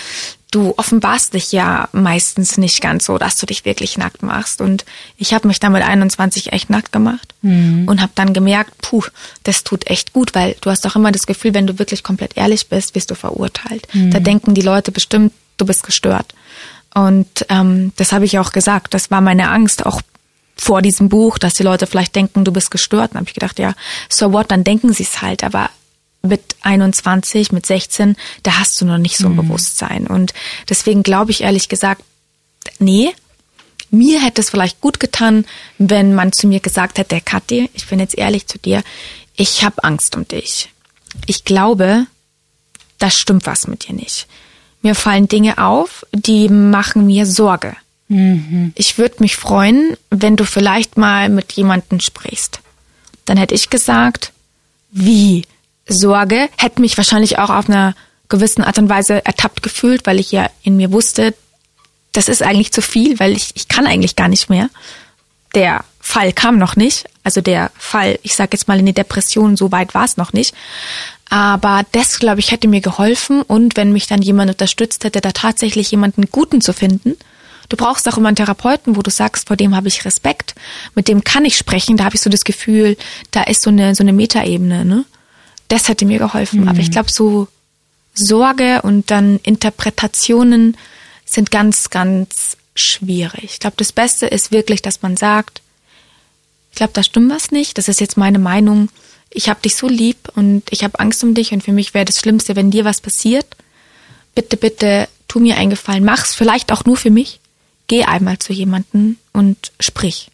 du offenbarst dich ja meistens nicht ganz so, dass du dich wirklich nackt machst. Und ich habe mich dann mit 21 echt nackt gemacht mhm. und habe dann gemerkt, puh, das tut echt gut, weil du hast doch immer das Gefühl, wenn du wirklich komplett ehrlich bist, wirst du verurteilt. Mhm. Da denken die Leute bestimmt, du bist gestört. Und ähm, das habe ich auch gesagt. Das war meine Angst auch vor diesem Buch, dass die Leute vielleicht denken, du bist gestört. Dann habe ich gedacht, ja, so what, dann denken sie es halt. Aber mit 21, mit 16, da hast du noch nicht so ein mhm. Bewusstsein. Und deswegen glaube ich ehrlich gesagt, nee, mir hätte es vielleicht gut getan, wenn man zu mir gesagt hätte, Kathi, ich bin jetzt ehrlich zu dir, ich habe Angst um dich. Ich glaube, da stimmt was mit dir nicht. Mir fallen Dinge auf, die machen mir Sorge. Mhm. Ich würde mich freuen, wenn du vielleicht mal mit jemandem sprichst. Dann hätte ich gesagt, wie? Sorge, hätte mich wahrscheinlich auch auf einer gewissen Art und Weise ertappt gefühlt, weil ich ja in mir wusste, das ist eigentlich zu viel, weil ich, ich kann eigentlich gar nicht mehr. Der Fall kam noch nicht, also der Fall, ich sage jetzt mal in die Depression, so weit war es noch nicht. Aber das, glaube ich, hätte mir geholfen und wenn mich dann jemand unterstützt hätte, da tatsächlich jemanden Guten zu finden. Du brauchst auch immer einen Therapeuten, wo du sagst, vor dem habe ich Respekt, mit dem kann ich sprechen, da habe ich so das Gefühl, da ist so eine so eine Metaebene, ne? Das hätte mir geholfen. Mhm. Aber ich glaube, so Sorge und dann Interpretationen sind ganz, ganz schwierig. Ich glaube, das Beste ist wirklich, dass man sagt, ich glaube, da stimmt was nicht. Das ist jetzt meine Meinung. Ich habe dich so lieb und ich habe Angst um dich und für mich wäre das Schlimmste, wenn dir was passiert. Bitte, bitte, tu mir einen Gefallen. Mach's vielleicht auch nur für mich. Geh einmal zu jemanden und sprich.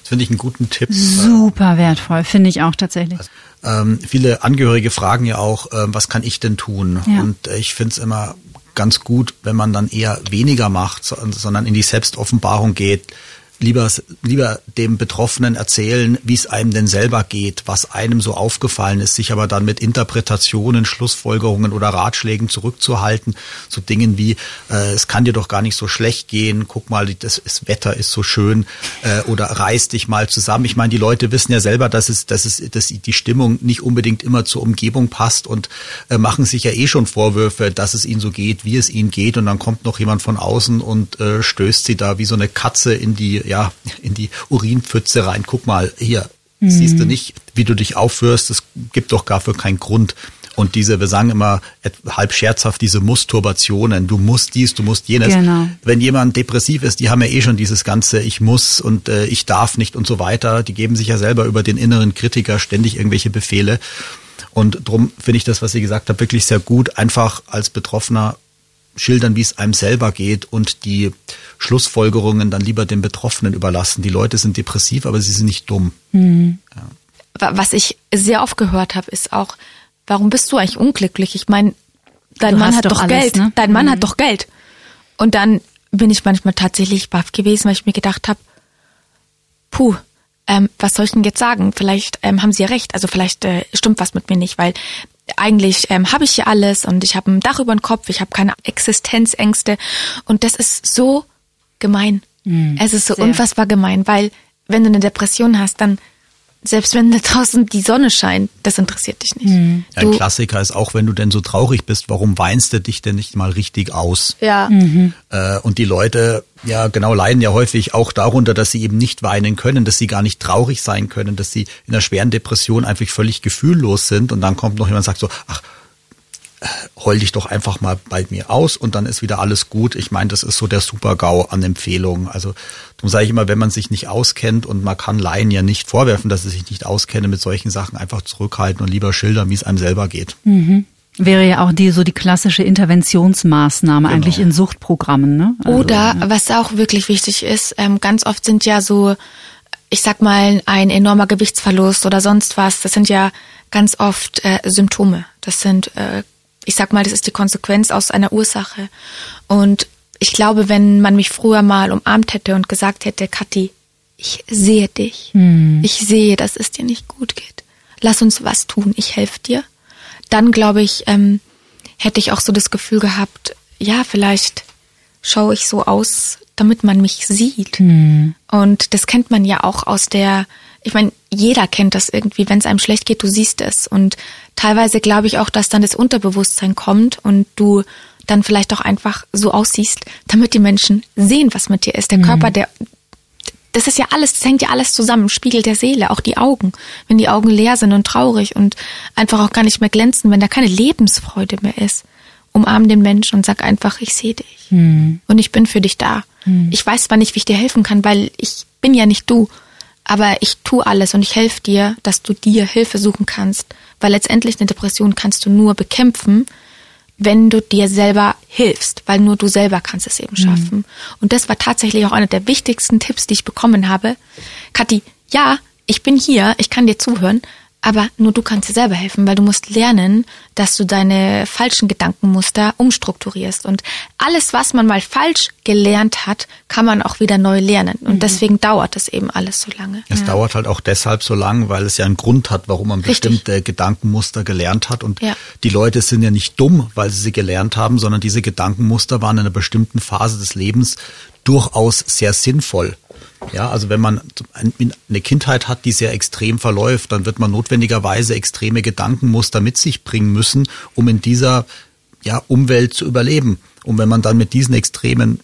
Das finde ich einen guten Tipp. Super wertvoll, finde ich auch tatsächlich. Also, ähm, viele Angehörige fragen ja auch, äh, was kann ich denn tun? Ja. Und äh, ich finde es immer ganz gut, wenn man dann eher weniger macht, sondern in die Selbstoffenbarung geht lieber, lieber dem Betroffenen erzählen, wie es einem denn selber geht, was einem so aufgefallen ist, sich aber dann mit Interpretationen, Schlussfolgerungen oder Ratschlägen zurückzuhalten, so Dingen wie, äh, es kann dir doch gar nicht so schlecht gehen, guck mal, das, das Wetter ist so schön äh, oder reiß dich mal zusammen. Ich meine, die Leute wissen ja selber, dass es, dass es, dass die Stimmung nicht unbedingt immer zur Umgebung passt und äh, machen sich ja eh schon Vorwürfe, dass es ihnen so geht, wie es ihnen geht und dann kommt noch jemand von außen und äh, stößt sie da wie so eine Katze in die ja, in die Urinpfütze rein. Guck mal, hier, mhm. siehst du nicht, wie du dich aufführst. Es gibt doch gar für keinen Grund. Und diese, wir sagen immer halb scherzhaft, diese Musturbationen, du musst dies, du musst jenes. Genau. Wenn jemand depressiv ist, die haben ja eh schon dieses ganze Ich muss und äh, ich darf nicht und so weiter. Die geben sich ja selber über den inneren Kritiker ständig irgendwelche Befehle. Und drum finde ich das, was Sie gesagt haben, wirklich sehr gut, einfach als Betroffener schildern, wie es einem selber geht und die Schlussfolgerungen dann lieber den Betroffenen überlassen. Die Leute sind depressiv, aber sie sind nicht dumm. Mhm. Ja. Was ich sehr oft gehört habe, ist auch, warum bist du eigentlich unglücklich? Ich meine, dein du Mann hat doch, alles, Geld. Ne? Dein Mann mhm. hat doch Geld. Und dann bin ich manchmal tatsächlich baff gewesen, weil ich mir gedacht habe, puh, ähm, was soll ich denn jetzt sagen? Vielleicht ähm, haben sie ja recht. Also vielleicht äh, stimmt was mit mir nicht, weil eigentlich ähm, habe ich ja alles und ich habe ein Dach über dem Kopf, ich habe keine Existenzängste und das ist so gemein. Mhm, es ist so sehr. unfassbar gemein, weil wenn du eine Depression hast, dann selbst wenn da draußen die Sonne scheint, das interessiert dich nicht. Mhm. Ein Klassiker ist auch, wenn du denn so traurig bist, warum weinst du dich denn nicht mal richtig aus? Ja. Mhm. Äh, und die Leute, ja genau, leiden ja häufig auch darunter, dass sie eben nicht weinen können, dass sie gar nicht traurig sein können, dass sie in einer schweren Depression einfach völlig gefühllos sind. Und dann kommt noch jemand und sagt so, ach, heul dich doch einfach mal bei mir aus und dann ist wieder alles gut. Ich meine, das ist so der Super-GAU an Empfehlungen. Also darum sage ich immer, wenn man sich nicht auskennt und man kann Laien ja nicht vorwerfen, dass sie sich nicht auskenne mit solchen Sachen, einfach zurückhalten und lieber schildern, wie es einem selber geht. Mhm. Wäre ja auch die so die klassische Interventionsmaßnahme genau. eigentlich in Suchtprogrammen. Ne? Also, Oder was auch wirklich wichtig ist, ähm, ganz oft sind ja so, ich sag mal, ein enormer Gewichtsverlust oder sonst was. Das sind ja ganz oft äh, Symptome. Das sind äh, ich sag mal, das ist die Konsequenz aus einer Ursache. Und ich glaube, wenn man mich früher mal umarmt hätte und gesagt hätte, Kathi, ich sehe dich. Hm. Ich sehe, dass es dir nicht gut geht. Lass uns was tun. Ich helfe dir. Dann glaube ich, ähm, hätte ich auch so das Gefühl gehabt, ja, vielleicht schaue ich so aus, damit man mich sieht. Hm. Und das kennt man ja auch aus der ich meine, jeder kennt das irgendwie, wenn es einem schlecht geht, du siehst es. Und teilweise glaube ich auch, dass dann das Unterbewusstsein kommt und du dann vielleicht auch einfach so aussiehst, damit die Menschen sehen, was mit dir ist. Der mhm. Körper, der, das ist ja alles, das hängt ja alles zusammen, Spiegel der Seele, auch die Augen. Wenn die Augen leer sind und traurig und einfach auch gar nicht mehr glänzen, wenn da keine Lebensfreude mehr ist, umarm den Menschen und sag einfach, ich sehe dich. Mhm. Und ich bin für dich da. Mhm. Ich weiß zwar nicht, wie ich dir helfen kann, weil ich bin ja nicht du aber ich tue alles und ich helfe dir, dass du dir Hilfe suchen kannst, weil letztendlich eine Depression kannst du nur bekämpfen, wenn du dir selber hilfst, weil nur du selber kannst es eben schaffen. Mhm. Und das war tatsächlich auch einer der wichtigsten Tipps, die ich bekommen habe. Kathi, ja, ich bin hier, ich kann dir zuhören, aber nur du kannst dir selber helfen, weil du musst lernen, dass du deine falschen Gedankenmuster umstrukturierst. Und alles, was man mal falsch gelernt hat, kann man auch wieder neu lernen. Und mhm. deswegen dauert es eben alles so lange. Es ja. dauert halt auch deshalb so lang, weil es ja einen Grund hat, warum man Richtig. bestimmte Gedankenmuster gelernt hat. Und ja. die Leute sind ja nicht dumm, weil sie sie gelernt haben, sondern diese Gedankenmuster waren in einer bestimmten Phase des Lebens durchaus sehr sinnvoll. Ja, also wenn man eine Kindheit hat, die sehr extrem verläuft, dann wird man notwendigerweise extreme Gedankenmuster mit sich bringen müssen, um in dieser ja, Umwelt zu überleben. Und wenn man dann mit diesen extremen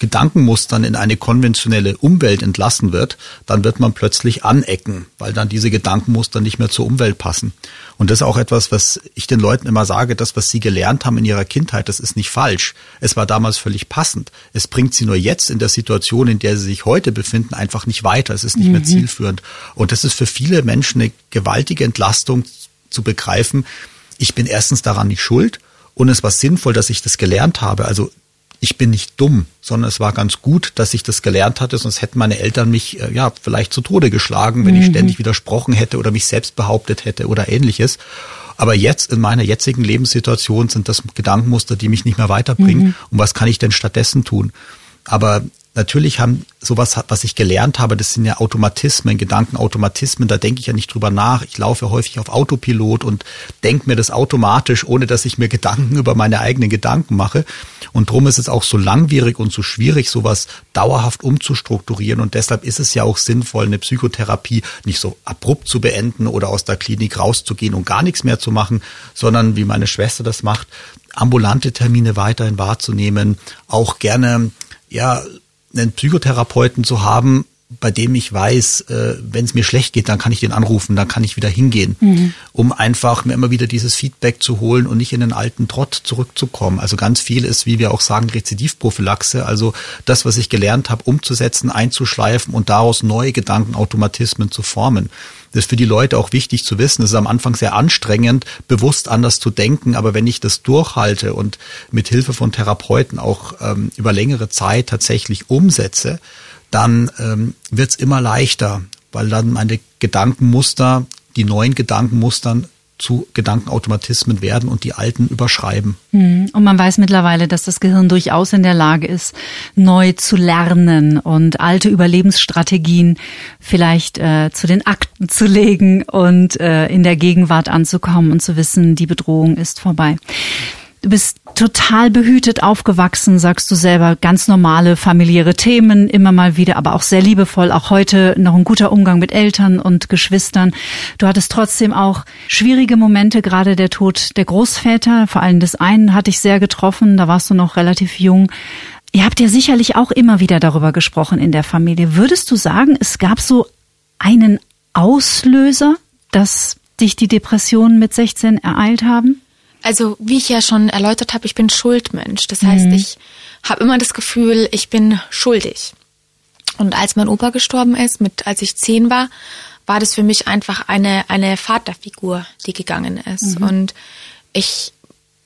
Gedankenmustern in eine konventionelle Umwelt entlassen wird, dann wird man plötzlich anecken, weil dann diese Gedankenmuster nicht mehr zur Umwelt passen. Und das ist auch etwas, was ich den Leuten immer sage, das, was sie gelernt haben in ihrer Kindheit, das ist nicht falsch. Es war damals völlig passend. Es bringt sie nur jetzt in der Situation, in der sie sich heute befinden, einfach nicht weiter. Es ist nicht mhm. mehr zielführend. Und das ist für viele Menschen eine gewaltige Entlastung zu begreifen. Ich bin erstens daran nicht schuld und es war sinnvoll, dass ich das gelernt habe. Also ich bin nicht dumm, sondern es war ganz gut, dass ich das gelernt hatte, sonst hätten meine Eltern mich äh, ja vielleicht zu Tode geschlagen, wenn mhm. ich ständig widersprochen hätte oder mich selbst behauptet hätte oder ähnliches. Aber jetzt in meiner jetzigen Lebenssituation sind das Gedankenmuster, die mich nicht mehr weiterbringen. Mhm. Und was kann ich denn stattdessen tun? Aber natürlich haben sowas, was ich gelernt habe, das sind ja Automatismen, Gedankenautomatismen, da denke ich ja nicht drüber nach. Ich laufe häufig auf Autopilot und denke mir das automatisch, ohne dass ich mir [laughs] Gedanken über meine eigenen Gedanken mache. Und drum ist es auch so langwierig und so schwierig, sowas dauerhaft umzustrukturieren. Und deshalb ist es ja auch sinnvoll, eine Psychotherapie nicht so abrupt zu beenden oder aus der Klinik rauszugehen und gar nichts mehr zu machen, sondern wie meine Schwester das macht, ambulante Termine weiterhin wahrzunehmen, auch gerne ja einen Psychotherapeuten zu haben, bei dem ich weiß, äh, wenn es mir schlecht geht, dann kann ich den anrufen, dann kann ich wieder hingehen, mhm. um einfach mir immer wieder dieses Feedback zu holen und nicht in den alten Trott zurückzukommen. Also ganz viel ist, wie wir auch sagen, Rezidivprophylaxe, also das, was ich gelernt habe, umzusetzen, einzuschleifen und daraus neue Gedankenautomatismen zu formen. Das ist für die Leute auch wichtig zu wissen. Es ist am Anfang sehr anstrengend, bewusst anders zu denken, aber wenn ich das durchhalte und mit Hilfe von Therapeuten auch ähm, über längere Zeit tatsächlich umsetze, dann ähm, wird es immer leichter, weil dann meine Gedankenmuster, die neuen Gedankenmustern zu Gedankenautomatismen werden und die alten überschreiben. Hm. Und man weiß mittlerweile, dass das Gehirn durchaus in der Lage ist, neu zu lernen und alte Überlebensstrategien vielleicht äh, zu den Akten zu legen und äh, in der Gegenwart anzukommen und zu wissen, die Bedrohung ist vorbei. Du bist total behütet aufgewachsen, sagst du selber. Ganz normale familiäre Themen, immer mal wieder, aber auch sehr liebevoll. Auch heute noch ein guter Umgang mit Eltern und Geschwistern. Du hattest trotzdem auch schwierige Momente, gerade der Tod der Großväter. Vor allem des einen hatte ich sehr getroffen. Da warst du noch relativ jung. Ihr habt ja sicherlich auch immer wieder darüber gesprochen in der Familie. Würdest du sagen, es gab so einen Auslöser, dass dich die Depressionen mit 16 ereilt haben? Also wie ich ja schon erläutert habe, ich bin Schuldmensch. Das heißt, mhm. ich habe immer das Gefühl, ich bin schuldig. Und als mein Opa gestorben ist, mit als ich zehn war, war das für mich einfach eine eine Vaterfigur, die gegangen ist. Mhm. Und ich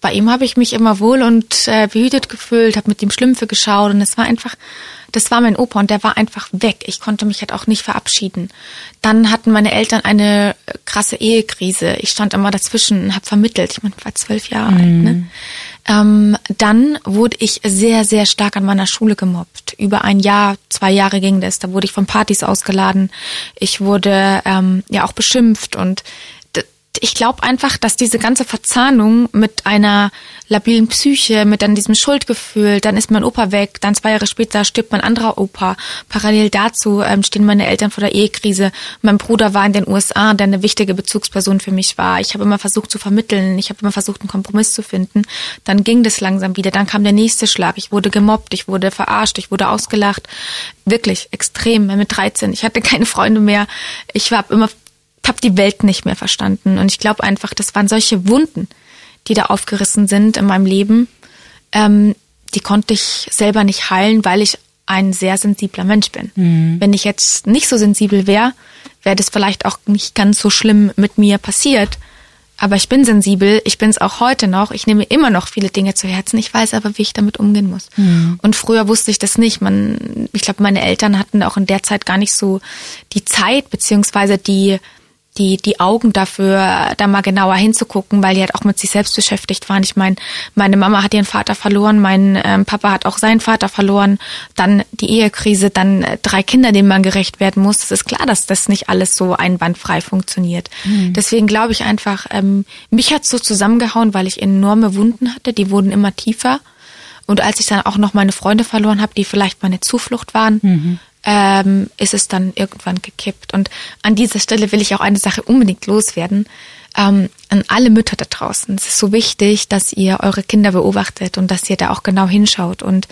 bei ihm habe ich mich immer wohl und äh, behütet gefühlt, habe mit ihm Schlümpfe geschaut und es war einfach das war mein Opa und der war einfach weg. Ich konnte mich halt auch nicht verabschieden. Dann hatten meine Eltern eine krasse Ehekrise. Ich stand immer dazwischen und habe vermittelt. Ich meine, ich war zwölf Jahre mhm. alt. Ne? Ähm, dann wurde ich sehr, sehr stark an meiner Schule gemobbt. Über ein Jahr, zwei Jahre ging das. Da wurde ich von Partys ausgeladen. Ich wurde ähm, ja auch beschimpft und ich glaube einfach, dass diese ganze Verzahnung mit einer labilen Psyche, mit dann diesem Schuldgefühl, dann ist mein Opa weg, dann zwei Jahre später stirbt mein anderer Opa. Parallel dazu ähm, stehen meine Eltern vor der Ehekrise. Mein Bruder war in den USA, der eine wichtige Bezugsperson für mich war. Ich habe immer versucht zu vermitteln, ich habe immer versucht, einen Kompromiss zu finden. Dann ging das langsam wieder, dann kam der nächste Schlag. Ich wurde gemobbt, ich wurde verarscht, ich wurde ausgelacht. Wirklich extrem mit 13. Ich hatte keine Freunde mehr. Ich habe immer habe die Welt nicht mehr verstanden. Und ich glaube einfach, das waren solche Wunden, die da aufgerissen sind in meinem Leben. Ähm, die konnte ich selber nicht heilen, weil ich ein sehr sensibler Mensch bin. Mhm. Wenn ich jetzt nicht so sensibel wäre, wäre das vielleicht auch nicht ganz so schlimm mit mir passiert. Aber ich bin sensibel, ich bin es auch heute noch. Ich nehme immer noch viele Dinge zu Herzen. Ich weiß aber, wie ich damit umgehen muss. Mhm. Und früher wusste ich das nicht. Man, ich glaube, meine Eltern hatten auch in der Zeit gar nicht so die Zeit beziehungsweise die die, die Augen dafür, da mal genauer hinzugucken, weil die halt auch mit sich selbst beschäftigt waren. Ich meine, meine Mama hat ihren Vater verloren, mein ähm, Papa hat auch seinen Vater verloren, dann die Ehekrise, dann äh, drei Kinder, denen man gerecht werden muss. Es ist klar, dass das nicht alles so einwandfrei funktioniert. Mhm. Deswegen glaube ich einfach, ähm, mich hat so zusammengehauen, weil ich enorme Wunden hatte, die wurden immer tiefer. Und als ich dann auch noch meine Freunde verloren habe, die vielleicht meine Zuflucht waren, mhm ähm, ist es dann irgendwann gekippt. Und an dieser Stelle will ich auch eine Sache unbedingt loswerden. Ähm, an alle Mütter da draußen. Es ist so wichtig, dass ihr eure Kinder beobachtet und dass ihr da auch genau hinschaut. Und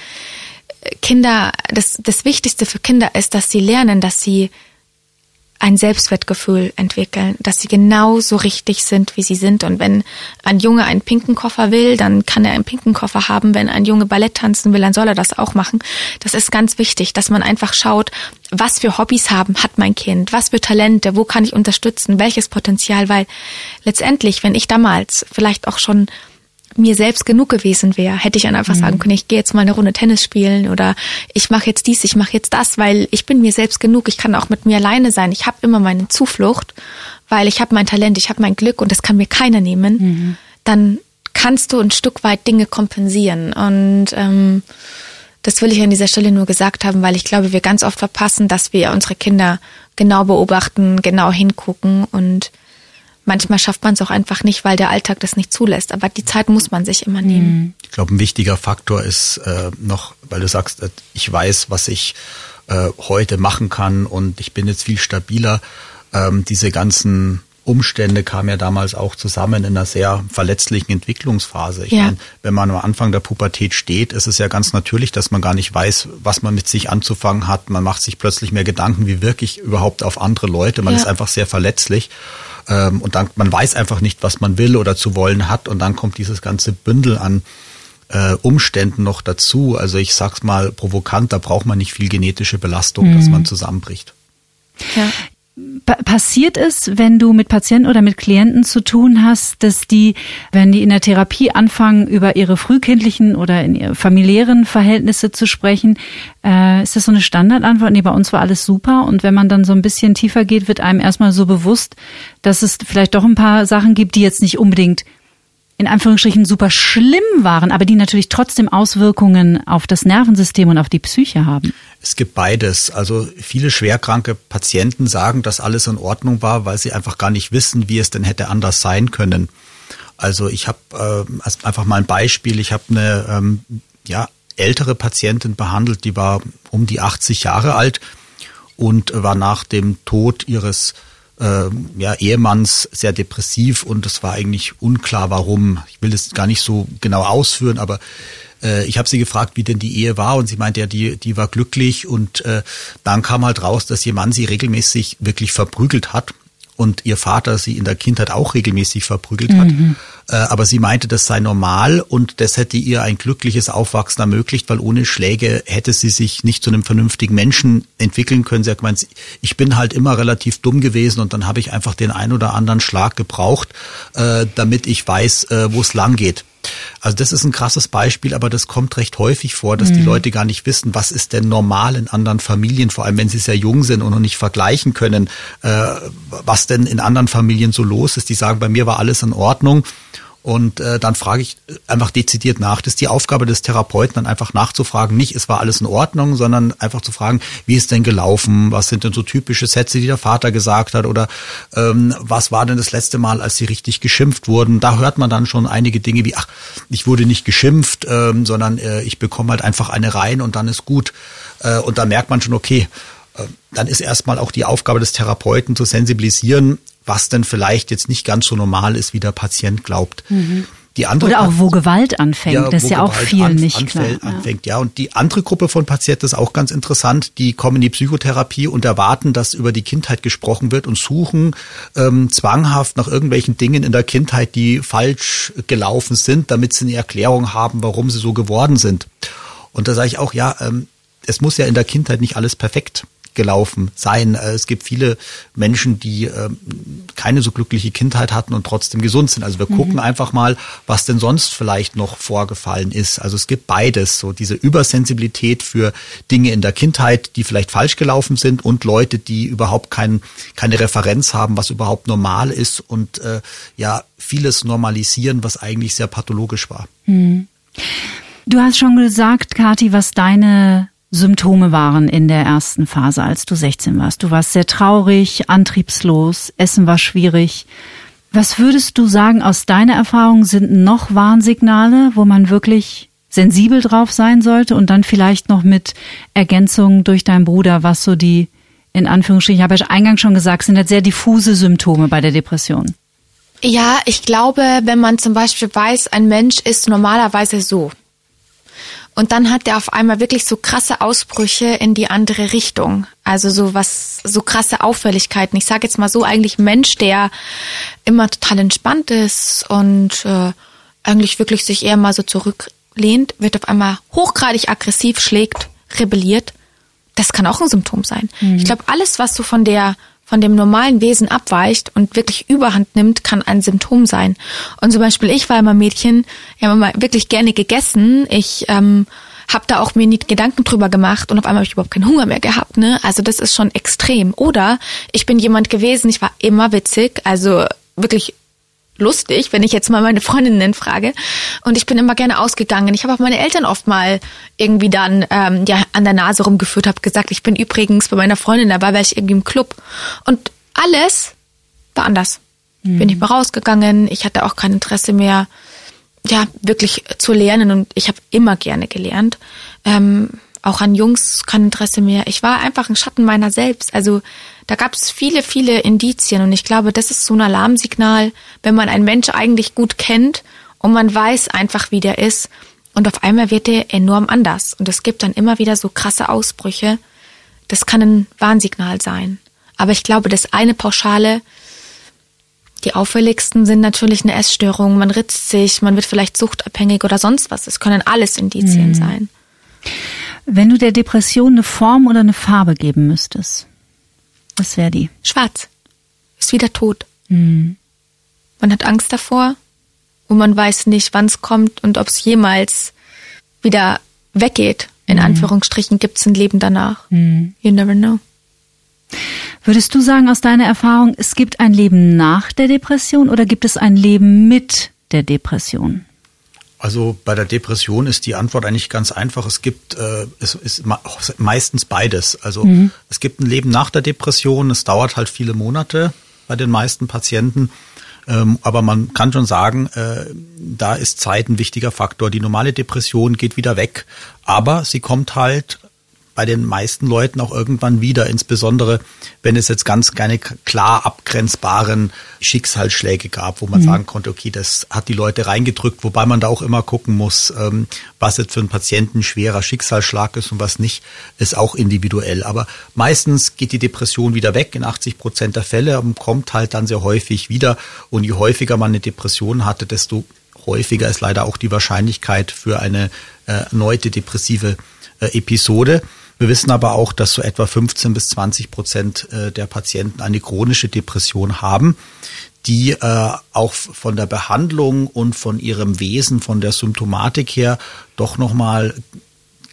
äh, Kinder, das, das Wichtigste für Kinder ist, dass sie lernen, dass sie ein Selbstwertgefühl entwickeln, dass sie genauso richtig sind, wie sie sind. Und wenn ein Junge einen pinken Koffer will, dann kann er einen pinken Koffer haben. Wenn ein Junge Ballett tanzen will, dann soll er das auch machen. Das ist ganz wichtig, dass man einfach schaut, was für Hobbys haben hat mein Kind, was für Talente, wo kann ich unterstützen, welches Potenzial, weil letztendlich, wenn ich damals vielleicht auch schon mir selbst genug gewesen wäre, hätte ich dann einfach mhm. sagen können, ich gehe jetzt mal eine Runde Tennis spielen oder ich mache jetzt dies, ich mache jetzt das, weil ich bin mir selbst genug, ich kann auch mit mir alleine sein. Ich habe immer meine Zuflucht, weil ich habe mein Talent, ich habe mein Glück und das kann mir keiner nehmen. Mhm. Dann kannst du ein Stück weit Dinge kompensieren und ähm, das will ich an dieser Stelle nur gesagt haben, weil ich glaube, wir ganz oft verpassen, dass wir unsere Kinder genau beobachten, genau hingucken und manchmal schafft man es auch einfach nicht, weil der Alltag das nicht zulässt. Aber die Zeit muss man sich immer nehmen. Mhm. Ich glaube, ein wichtiger Faktor ist äh, noch, weil du sagst, äh, ich weiß, was ich äh, heute machen kann und ich bin jetzt viel stabiler. Ähm, diese ganzen Umstände kamen ja damals auch zusammen in einer sehr verletzlichen Entwicklungsphase. Ich ja. meine, wenn man am Anfang der Pubertät steht, ist es ja ganz natürlich, dass man gar nicht weiß, was man mit sich anzufangen hat. Man macht sich plötzlich mehr Gedanken, wie wirklich überhaupt auf andere Leute. Man ja. ist einfach sehr verletzlich. Ähm, und dann, man weiß einfach nicht, was man will oder zu wollen hat. Und dann kommt dieses ganze Bündel an äh, Umständen noch dazu. Also ich sag's mal provokant, da braucht man nicht viel genetische Belastung, mhm. dass man zusammenbricht. Ja passiert es, wenn du mit Patienten oder mit Klienten zu tun hast, dass die, wenn die in der Therapie anfangen, über ihre frühkindlichen oder in ihre familiären Verhältnisse zu sprechen, äh, ist das so eine Standardantwort? Nee, bei uns war alles super. Und wenn man dann so ein bisschen tiefer geht, wird einem erstmal so bewusst, dass es vielleicht doch ein paar Sachen gibt, die jetzt nicht unbedingt in Anführungsstrichen super schlimm waren, aber die natürlich trotzdem Auswirkungen auf das Nervensystem und auf die Psyche haben. Es gibt beides. Also viele schwerkranke Patienten sagen, dass alles in Ordnung war, weil sie einfach gar nicht wissen, wie es denn hätte anders sein können. Also ich habe äh, einfach mal ein Beispiel. Ich habe eine ähm, ja, ältere Patientin behandelt, die war um die 80 Jahre alt und war nach dem Tod ihres äh, ja, Ehemanns sehr depressiv und es war eigentlich unklar, warum. Ich will das gar nicht so genau ausführen, aber äh, ich habe sie gefragt, wie denn die Ehe war und sie meinte ja, die, die war glücklich und äh, dann kam halt raus, dass ihr Mann sie regelmäßig wirklich verprügelt hat und ihr Vater sie in der Kindheit auch regelmäßig verprügelt hat. Mhm. Äh, aber sie meinte, das sei normal und das hätte ihr ein glückliches Aufwachsen ermöglicht, weil ohne Schläge hätte sie sich nicht zu einem vernünftigen Menschen entwickeln können. Sie hat gemeint, ich bin halt immer relativ dumm gewesen und dann habe ich einfach den ein oder anderen Schlag gebraucht, äh, damit ich weiß, äh, wo es lang geht. Also das ist ein krasses Beispiel, aber das kommt recht häufig vor, dass mhm. die Leute gar nicht wissen, was ist denn normal in anderen Familien, vor allem wenn sie sehr jung sind und noch nicht vergleichen können, äh, was denn in anderen Familien so los ist. Die sagen, bei mir war alles in Ordnung und äh, dann frage ich einfach dezidiert nach. Das ist die Aufgabe des Therapeuten, dann einfach nachzufragen, nicht, es war alles in Ordnung, sondern einfach zu fragen, wie ist denn gelaufen? Was sind denn so typische Sätze, die der Vater gesagt hat? Oder ähm, was war denn das letzte Mal, als sie richtig geschimpft wurden? Da hört man dann schon einige Dinge wie, ach, ich wurde nicht geschimpft, ähm, sondern äh, ich bekomme halt einfach eine rein und dann ist gut. Äh, und da merkt man schon, okay, äh, dann ist erstmal auch die Aufgabe des Therapeuten zu sensibilisieren, was denn vielleicht jetzt nicht ganz so normal ist, wie der Patient glaubt. Mhm. Die andere Oder auch wo Gewalt anfängt, ja, das ist ja auch viel an, nicht anfällt, klar. Anfängt, ja. Und die andere Gruppe von Patienten ist auch ganz interessant. Die kommen in die Psychotherapie und erwarten, dass über die Kindheit gesprochen wird und suchen ähm, zwanghaft nach irgendwelchen Dingen in der Kindheit, die falsch gelaufen sind, damit sie eine Erklärung haben, warum sie so geworden sind. Und da sage ich auch, ja, ähm, es muss ja in der Kindheit nicht alles perfekt gelaufen sein. Äh, es gibt viele Menschen, die ähm, keine so glückliche Kindheit hatten und trotzdem gesund sind. Also wir mhm. gucken einfach mal, was denn sonst vielleicht noch vorgefallen ist. Also es gibt beides, so diese Übersensibilität für Dinge in der Kindheit, die vielleicht falsch gelaufen sind und Leute, die überhaupt kein, keine Referenz haben, was überhaupt normal ist und äh, ja vieles normalisieren, was eigentlich sehr pathologisch war. Mhm. Du hast schon gesagt, Kathi, was deine Symptome waren in der ersten Phase, als du 16 warst. Du warst sehr traurig, antriebslos, Essen war schwierig. Was würdest du sagen, aus deiner Erfahrung sind noch Warnsignale, wo man wirklich sensibel drauf sein sollte und dann vielleicht noch mit Ergänzungen durch deinen Bruder, was so die, in Anführungsstrichen, ich habe ja eingangs schon gesagt, sind jetzt sehr diffuse Symptome bei der Depression. Ja, ich glaube, wenn man zum Beispiel weiß, ein Mensch ist normalerweise so, und dann hat er auf einmal wirklich so krasse Ausbrüche in die andere Richtung. Also so was, so krasse Auffälligkeiten. Ich sage jetzt mal so, eigentlich Mensch, der immer total entspannt ist und äh, eigentlich wirklich sich eher mal so zurücklehnt, wird auf einmal hochgradig aggressiv, schlägt, rebelliert. Das kann auch ein Symptom sein. Mhm. Ich glaube, alles, was so von der von dem normalen Wesen abweicht und wirklich Überhand nimmt, kann ein Symptom sein. Und zum Beispiel ich war immer Mädchen, ich habe immer wirklich gerne gegessen. Ich ähm, habe da auch mir nie Gedanken drüber gemacht und auf einmal habe ich überhaupt keinen Hunger mehr gehabt. Ne? Also das ist schon extrem. Oder ich bin jemand gewesen, ich war immer witzig, also wirklich lustig, wenn ich jetzt mal meine Freundinnen frage. Und ich bin immer gerne ausgegangen. Ich habe auch meine Eltern oft mal irgendwie dann ähm, ja an der Nase rumgeführt, habe gesagt, ich bin übrigens bei meiner Freundin dabei, weil ich irgendwie im Club. Und alles war anders. Mhm. Bin ich mal rausgegangen. Ich hatte auch kein Interesse mehr, ja wirklich zu lernen. Und ich habe immer gerne gelernt. Ähm, auch an Jungs kein Interesse mehr. Ich war einfach ein Schatten meiner selbst. Also da gab es viele, viele Indizien und ich glaube, das ist so ein Alarmsignal, wenn man einen Mensch eigentlich gut kennt und man weiß einfach, wie der ist und auf einmal wird der enorm anders und es gibt dann immer wieder so krasse Ausbrüche. Das kann ein Warnsignal sein. Aber ich glaube, das eine Pauschale, die auffälligsten sind natürlich eine Essstörung, man ritzt sich, man wird vielleicht suchtabhängig oder sonst was. Es können alles Indizien mhm. sein. Wenn du der Depression eine Form oder eine Farbe geben müsstest, was wäre die? Schwarz. Ist wieder tot. Mhm. Man hat Angst davor und man weiß nicht, wann es kommt und ob es jemals wieder weggeht. In mhm. Anführungsstrichen gibt es ein Leben danach. Mhm. You never know. Würdest du sagen aus deiner Erfahrung, es gibt ein Leben nach der Depression oder gibt es ein Leben mit der Depression? Also bei der Depression ist die Antwort eigentlich ganz einfach. Es gibt äh, es ist meistens beides. Also mhm. es gibt ein Leben nach der Depression. Es dauert halt viele Monate bei den meisten Patienten. Ähm, aber man kann schon sagen, äh, da ist Zeit ein wichtiger Faktor. Die normale Depression geht wieder weg, aber sie kommt halt bei den meisten Leuten auch irgendwann wieder, insbesondere wenn es jetzt ganz keine klar abgrenzbaren Schicksalsschläge gab, wo man mhm. sagen konnte, okay, das hat die Leute reingedrückt, wobei man da auch immer gucken muss, ähm, was jetzt für einen Patienten schwerer Schicksalsschlag ist und was nicht, ist auch individuell. Aber meistens geht die Depression wieder weg in 80 Prozent der Fälle und kommt halt dann sehr häufig wieder. Und je häufiger man eine Depression hatte, desto häufiger ist leider auch die Wahrscheinlichkeit für eine äh, erneute depressive äh, Episode. Wir wissen aber auch, dass so etwa 15 bis 20 Prozent äh, der Patienten eine chronische Depression haben, die äh, auch von der Behandlung und von ihrem Wesen, von der Symptomatik her doch nochmal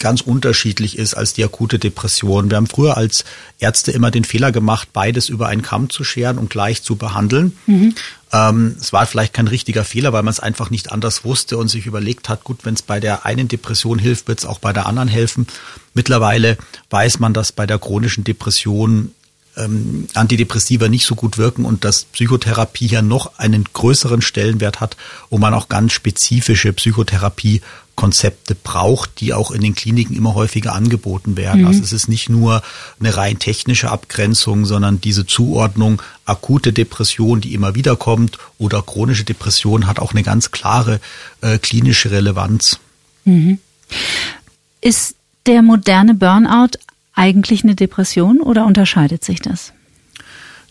ganz unterschiedlich ist als die akute Depression. Wir haben früher als Ärzte immer den Fehler gemacht, beides über einen Kamm zu scheren und gleich zu behandeln. Mhm. Ähm, es war vielleicht kein richtiger Fehler, weil man es einfach nicht anders wusste und sich überlegt hat, gut, wenn es bei der einen Depression hilft, wird es auch bei der anderen helfen. Mittlerweile weiß man, dass bei der chronischen Depression ähm, Antidepressiva nicht so gut wirken und dass Psychotherapie hier noch einen größeren Stellenwert hat und man auch ganz spezifische Psychotherapiekonzepte braucht, die auch in den Kliniken immer häufiger angeboten werden. Mhm. Also es ist nicht nur eine rein technische Abgrenzung, sondern diese Zuordnung akute Depression, die immer wieder kommt oder chronische Depression hat auch eine ganz klare äh, klinische Relevanz. Mhm. Ist der moderne Burnout eigentlich eine Depression oder unterscheidet sich das?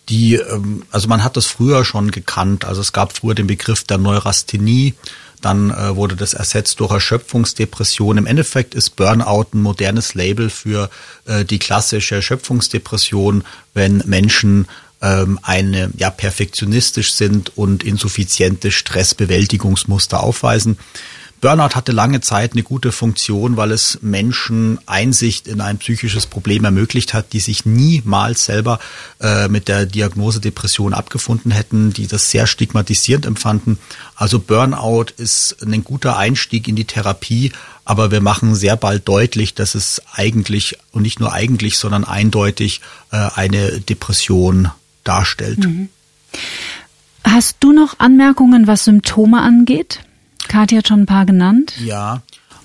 Die, ähm, also man hat das früher schon gekannt. Also es gab früher den Begriff der Neurasthenie. Dann äh, wurde das ersetzt durch Erschöpfungsdepression. Im Endeffekt ist Burnout ein modernes Label für äh, die klassische Erschöpfungsdepression, wenn Menschen ähm, eine ja perfektionistisch sind und insuffiziente Stressbewältigungsmuster aufweisen. Burnout hatte lange Zeit eine gute Funktion, weil es Menschen Einsicht in ein psychisches Problem ermöglicht hat, die sich niemals selber äh, mit der Diagnose Depression abgefunden hätten, die das sehr stigmatisierend empfanden. Also Burnout ist ein guter Einstieg in die Therapie, aber wir machen sehr bald deutlich, dass es eigentlich und nicht nur eigentlich, sondern eindeutig äh, eine Depression darstellt. Mhm. Hast du noch Anmerkungen, was Symptome angeht? Kathi hat schon ein paar genannt. Ja,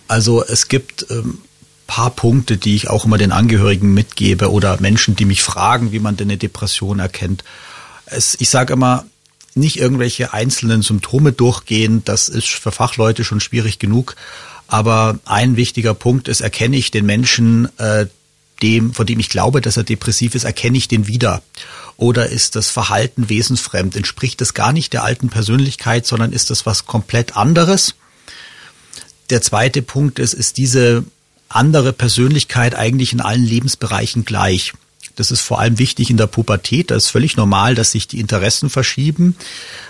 also es gibt ähm, paar Punkte, die ich auch immer den Angehörigen mitgebe oder Menschen, die mich fragen, wie man denn eine Depression erkennt. Es, ich sage immer, nicht irgendwelche einzelnen Symptome durchgehen, das ist für Fachleute schon schwierig genug. Aber ein wichtiger Punkt ist, erkenne ich den Menschen, äh, dem, von dem ich glaube, dass er depressiv ist, erkenne ich den wieder. Oder ist das Verhalten wesensfremd? Entspricht es gar nicht der alten Persönlichkeit, sondern ist das was komplett anderes? Der zweite Punkt ist, ist diese andere Persönlichkeit eigentlich in allen Lebensbereichen gleich? Das ist vor allem wichtig in der Pubertät. Da ist völlig normal, dass sich die Interessen verschieben.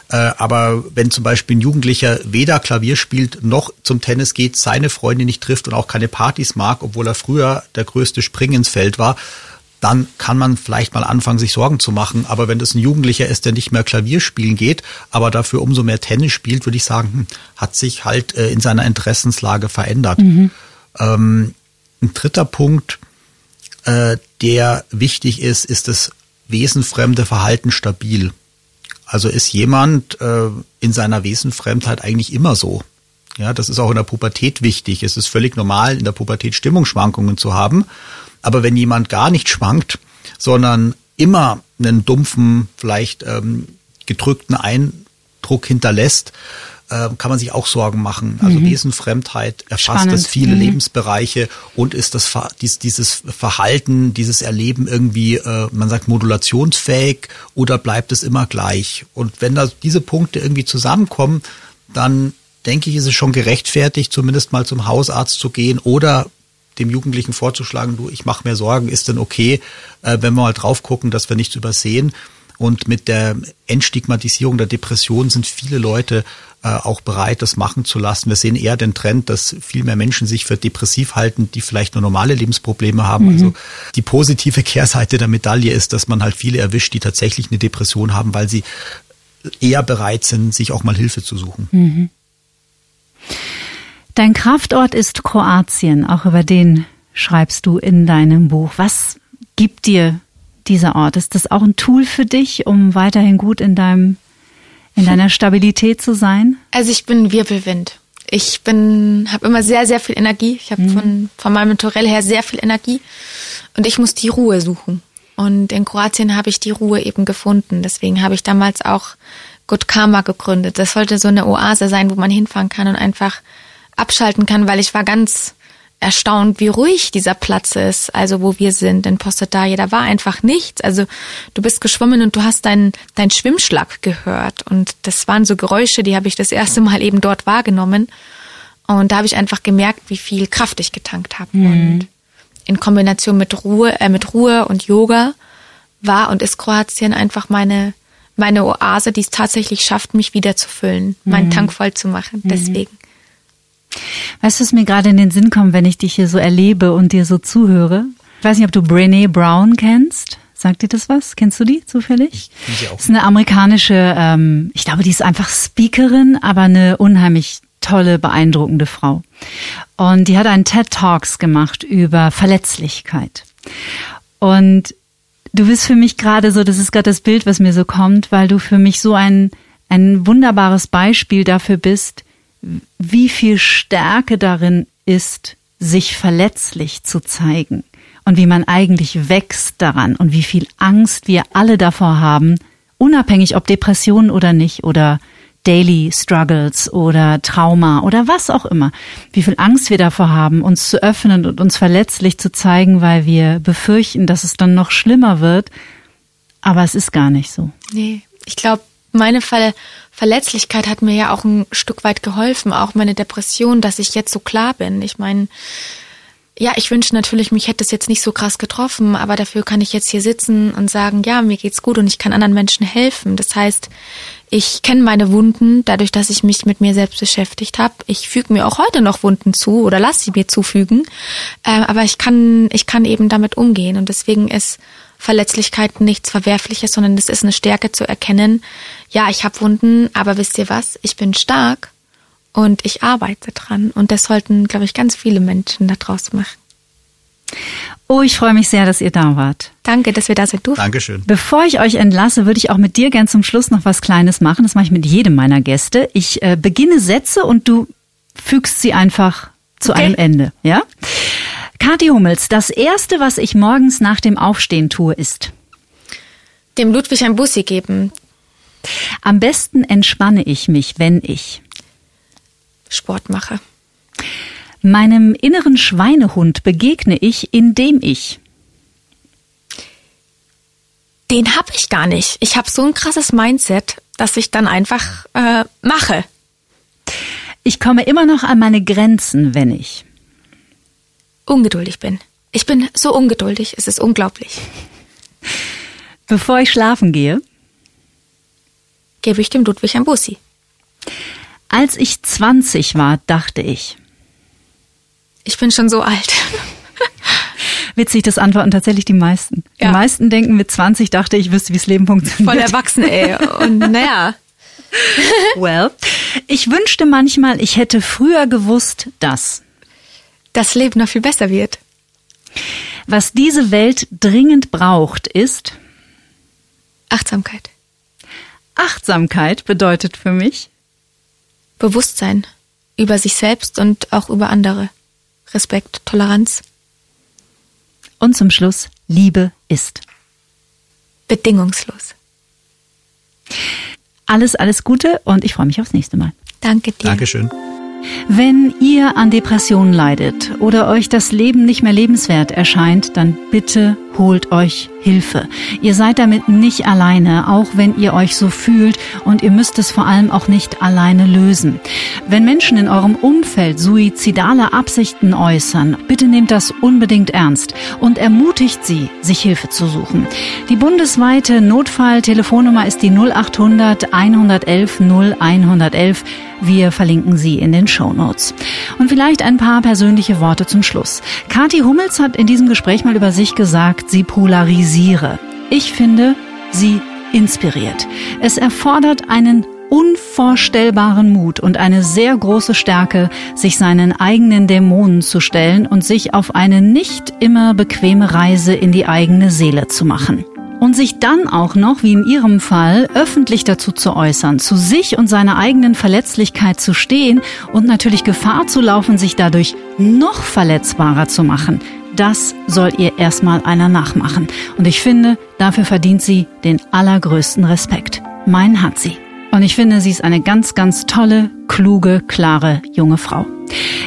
Äh, aber wenn zum Beispiel ein Jugendlicher weder Klavier spielt noch zum Tennis geht, seine Freunde nicht trifft und auch keine Partys mag, obwohl er früher der größte Spring ins Feld war, dann kann man vielleicht mal anfangen, sich Sorgen zu machen. Aber wenn das ein Jugendlicher ist, der nicht mehr Klavier spielen geht, aber dafür umso mehr Tennis spielt, würde ich sagen, hm, hat sich halt äh, in seiner Interessenslage verändert. Mhm. Ähm, ein dritter Punkt, äh, der wichtig ist, ist das wesenfremde Verhalten stabil. Also ist jemand äh, in seiner Wesenfremdheit eigentlich immer so. Ja, das ist auch in der Pubertät wichtig. Es ist völlig normal, in der Pubertät Stimmungsschwankungen zu haben. Aber wenn jemand gar nicht schwankt, sondern immer einen dumpfen, vielleicht ähm, gedrückten Eindruck hinterlässt, äh, kann man sich auch Sorgen machen. Also mhm. Wesenfremdheit erfasst es viele mhm. Lebensbereiche und ist das dies, dieses Verhalten, dieses Erleben irgendwie, äh, man sagt modulationsfähig oder bleibt es immer gleich? Und wenn da diese Punkte irgendwie zusammenkommen, dann denke ich, ist es schon gerechtfertigt, zumindest mal zum Hausarzt zu gehen oder dem Jugendlichen vorzuschlagen, du, ich mache mir Sorgen, ist denn okay, äh, wenn wir mal drauf gucken, dass wir nichts übersehen. Und mit der Entstigmatisierung der Depression sind viele Leute äh, auch bereit, das machen zu lassen. Wir sehen eher den Trend, dass viel mehr Menschen sich für depressiv halten, die vielleicht nur normale Lebensprobleme haben. Mhm. Also die positive [laughs] Kehrseite der Medaille ist, dass man halt viele erwischt, die tatsächlich eine Depression haben, weil sie eher bereit sind, sich auch mal Hilfe zu suchen. Mhm. Dein Kraftort ist Kroatien, auch über den schreibst du in deinem Buch. Was gibt dir dieser Ort? Ist das auch ein Tool für dich, um weiterhin gut in deinem In deiner Stabilität zu sein? Also ich bin Wirbelwind. Ich bin, habe immer sehr, sehr viel Energie. Ich habe mhm. von, von meinem Naturell her sehr viel Energie. Und ich muss die Ruhe suchen. Und in Kroatien habe ich die Ruhe eben gefunden. Deswegen habe ich damals auch Good Karma gegründet. Das sollte so eine Oase sein, wo man hinfahren kann und einfach abschalten kann, weil ich war ganz erstaunt, wie ruhig dieser Platz ist, also wo wir sind in Postadaje. Da war einfach nichts. Also du bist geschwommen und du hast deinen dein Schwimmschlag gehört. Und das waren so Geräusche, die habe ich das erste Mal eben dort wahrgenommen. Und da habe ich einfach gemerkt, wie viel Kraft ich getankt habe. Mhm. Und in Kombination mit Ruhe, äh, mit Ruhe und Yoga war und ist Kroatien einfach meine meine Oase, die es tatsächlich schafft, mich wieder zu füllen, mhm. meinen Tank voll zu machen. Mhm. Deswegen. Weißt du, was mir gerade in den Sinn kommt, wenn ich dich hier so erlebe und dir so zuhöre? Ich weiß nicht, ob du Brene Brown kennst. Sagt dir das was? Kennst du die zufällig? Ich sie auch. Das ist eine amerikanische, ähm, ich glaube, die ist einfach Speakerin, aber eine unheimlich tolle, beeindruckende Frau. Und die hat einen TED Talks gemacht über Verletzlichkeit. Und du bist für mich gerade so, das ist gerade das Bild, was mir so kommt, weil du für mich so ein, ein wunderbares Beispiel dafür bist, wie viel Stärke darin ist, sich verletzlich zu zeigen und wie man eigentlich wächst daran und wie viel Angst wir alle davor haben, unabhängig ob Depressionen oder nicht oder Daily Struggles oder Trauma oder was auch immer. Wie viel Angst wir davor haben, uns zu öffnen und uns verletzlich zu zeigen, weil wir befürchten, dass es dann noch schlimmer wird. Aber es ist gar nicht so. Nee, ich glaube, meine Ver Verletzlichkeit hat mir ja auch ein Stück weit geholfen, auch meine Depression, dass ich jetzt so klar bin. Ich meine, ja, ich wünsche natürlich, mich hätte es jetzt nicht so krass getroffen, aber dafür kann ich jetzt hier sitzen und sagen, ja, mir geht's gut und ich kann anderen Menschen helfen. Das heißt, ich kenne meine Wunden dadurch, dass ich mich mit mir selbst beschäftigt habe. Ich füge mir auch heute noch Wunden zu oder lasse sie mir zufügen, äh, aber ich kann, ich kann eben damit umgehen und deswegen ist Verletzlichkeit nichts Verwerfliches, sondern es ist eine Stärke zu erkennen. Ja, ich habe Wunden, aber wisst ihr was? Ich bin stark und ich arbeite dran. Und das sollten, glaube ich, ganz viele Menschen da draußen machen. Oh, ich freue mich sehr, dass ihr da wart. Danke, dass wir da sind durften. Dankeschön. Bevor ich euch entlasse, würde ich auch mit dir gern zum Schluss noch was Kleines machen. Das mache ich mit jedem meiner Gäste. Ich äh, beginne Sätze und du fügst sie einfach zu okay. einem Ende, ja? Kathi Hummels, das erste, was ich morgens nach dem Aufstehen tue, ist dem Ludwig ein Bussi geben. Am besten entspanne ich mich, wenn ich Sport mache. Meinem inneren Schweinehund begegne ich, indem ich den hab ich gar nicht. Ich habe so ein krasses Mindset, dass ich dann einfach äh, mache. Ich komme immer noch an meine Grenzen, wenn ich ungeduldig bin. Ich bin so ungeduldig, es ist unglaublich. Bevor ich schlafen gehe, gebe ich dem Ludwig ein Bussi. Als ich 20 war, dachte ich. Ich bin schon so alt. Witzig, das antworten tatsächlich die meisten. Ja. Die meisten denken, mit 20 dachte ich, wüsste, wie das Leben funktioniert. Voll erwachsen, ey. Und naja. [laughs] well, ich wünschte manchmal, ich hätte früher gewusst, dass das Leben noch viel besser wird. Was diese Welt dringend braucht, ist Achtsamkeit. Achtsamkeit bedeutet für mich Bewusstsein über sich selbst und auch über andere. Respekt, Toleranz. Und zum Schluss, Liebe ist bedingungslos. Alles, alles Gute und ich freue mich aufs nächste Mal. Danke dir. Dankeschön. Wenn ihr an Depressionen leidet oder euch das Leben nicht mehr lebenswert erscheint, dann bitte holt euch Hilfe. Ihr seid damit nicht alleine, auch wenn ihr euch so fühlt und ihr müsst es vor allem auch nicht alleine lösen. Wenn Menschen in eurem Umfeld suizidale Absichten äußern, bitte nehmt das unbedingt ernst und ermutigt sie, sich Hilfe zu suchen. Die bundesweite Notfalltelefonnummer ist die 0800 111 0111. Wir verlinken sie in den Show. Und vielleicht ein paar persönliche Worte zum Schluss. Kathi Hummels hat in diesem Gespräch mal über sich gesagt, sie polarisiere. Ich finde, sie inspiriert. Es erfordert einen unvorstellbaren Mut und eine sehr große Stärke, sich seinen eigenen Dämonen zu stellen und sich auf eine nicht immer bequeme Reise in die eigene Seele zu machen. Und sich dann auch noch, wie in Ihrem Fall, öffentlich dazu zu äußern, zu sich und seiner eigenen Verletzlichkeit zu stehen und natürlich Gefahr zu laufen, sich dadurch noch verletzbarer zu machen, das soll ihr erstmal einer nachmachen. Und ich finde, dafür verdient sie den allergrößten Respekt. Mein hat sie. Und ich finde, sie ist eine ganz, ganz tolle, kluge, klare junge Frau.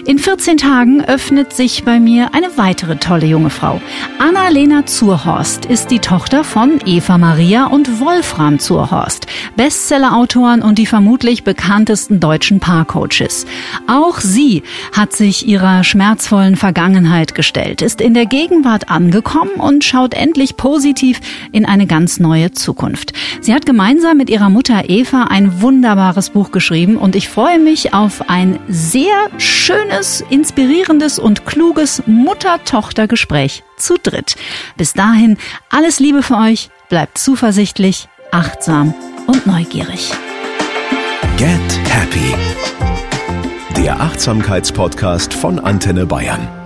In 14 Tagen öffnet sich bei mir eine weitere tolle junge Frau. Anna-Lena Zurhorst ist die Tochter von Eva Maria und Wolfram Zurhorst, Bestsellerautoren und die vermutlich bekanntesten deutschen Paarcoaches. Auch sie hat sich ihrer schmerzvollen Vergangenheit gestellt, ist in der Gegenwart angekommen und schaut endlich positiv in eine ganz neue Zukunft. Sie hat gemeinsam mit ihrer Mutter Eva ein wunderbares Buch geschrieben und ich freue mich auf ein sehr schönes, inspirierendes und kluges Mutter-Tochter-Gespräch zu dritt. Bis dahin alles Liebe für euch, bleibt zuversichtlich, achtsam und neugierig. Get Happy. Der Achtsamkeitspodcast von Antenne Bayern.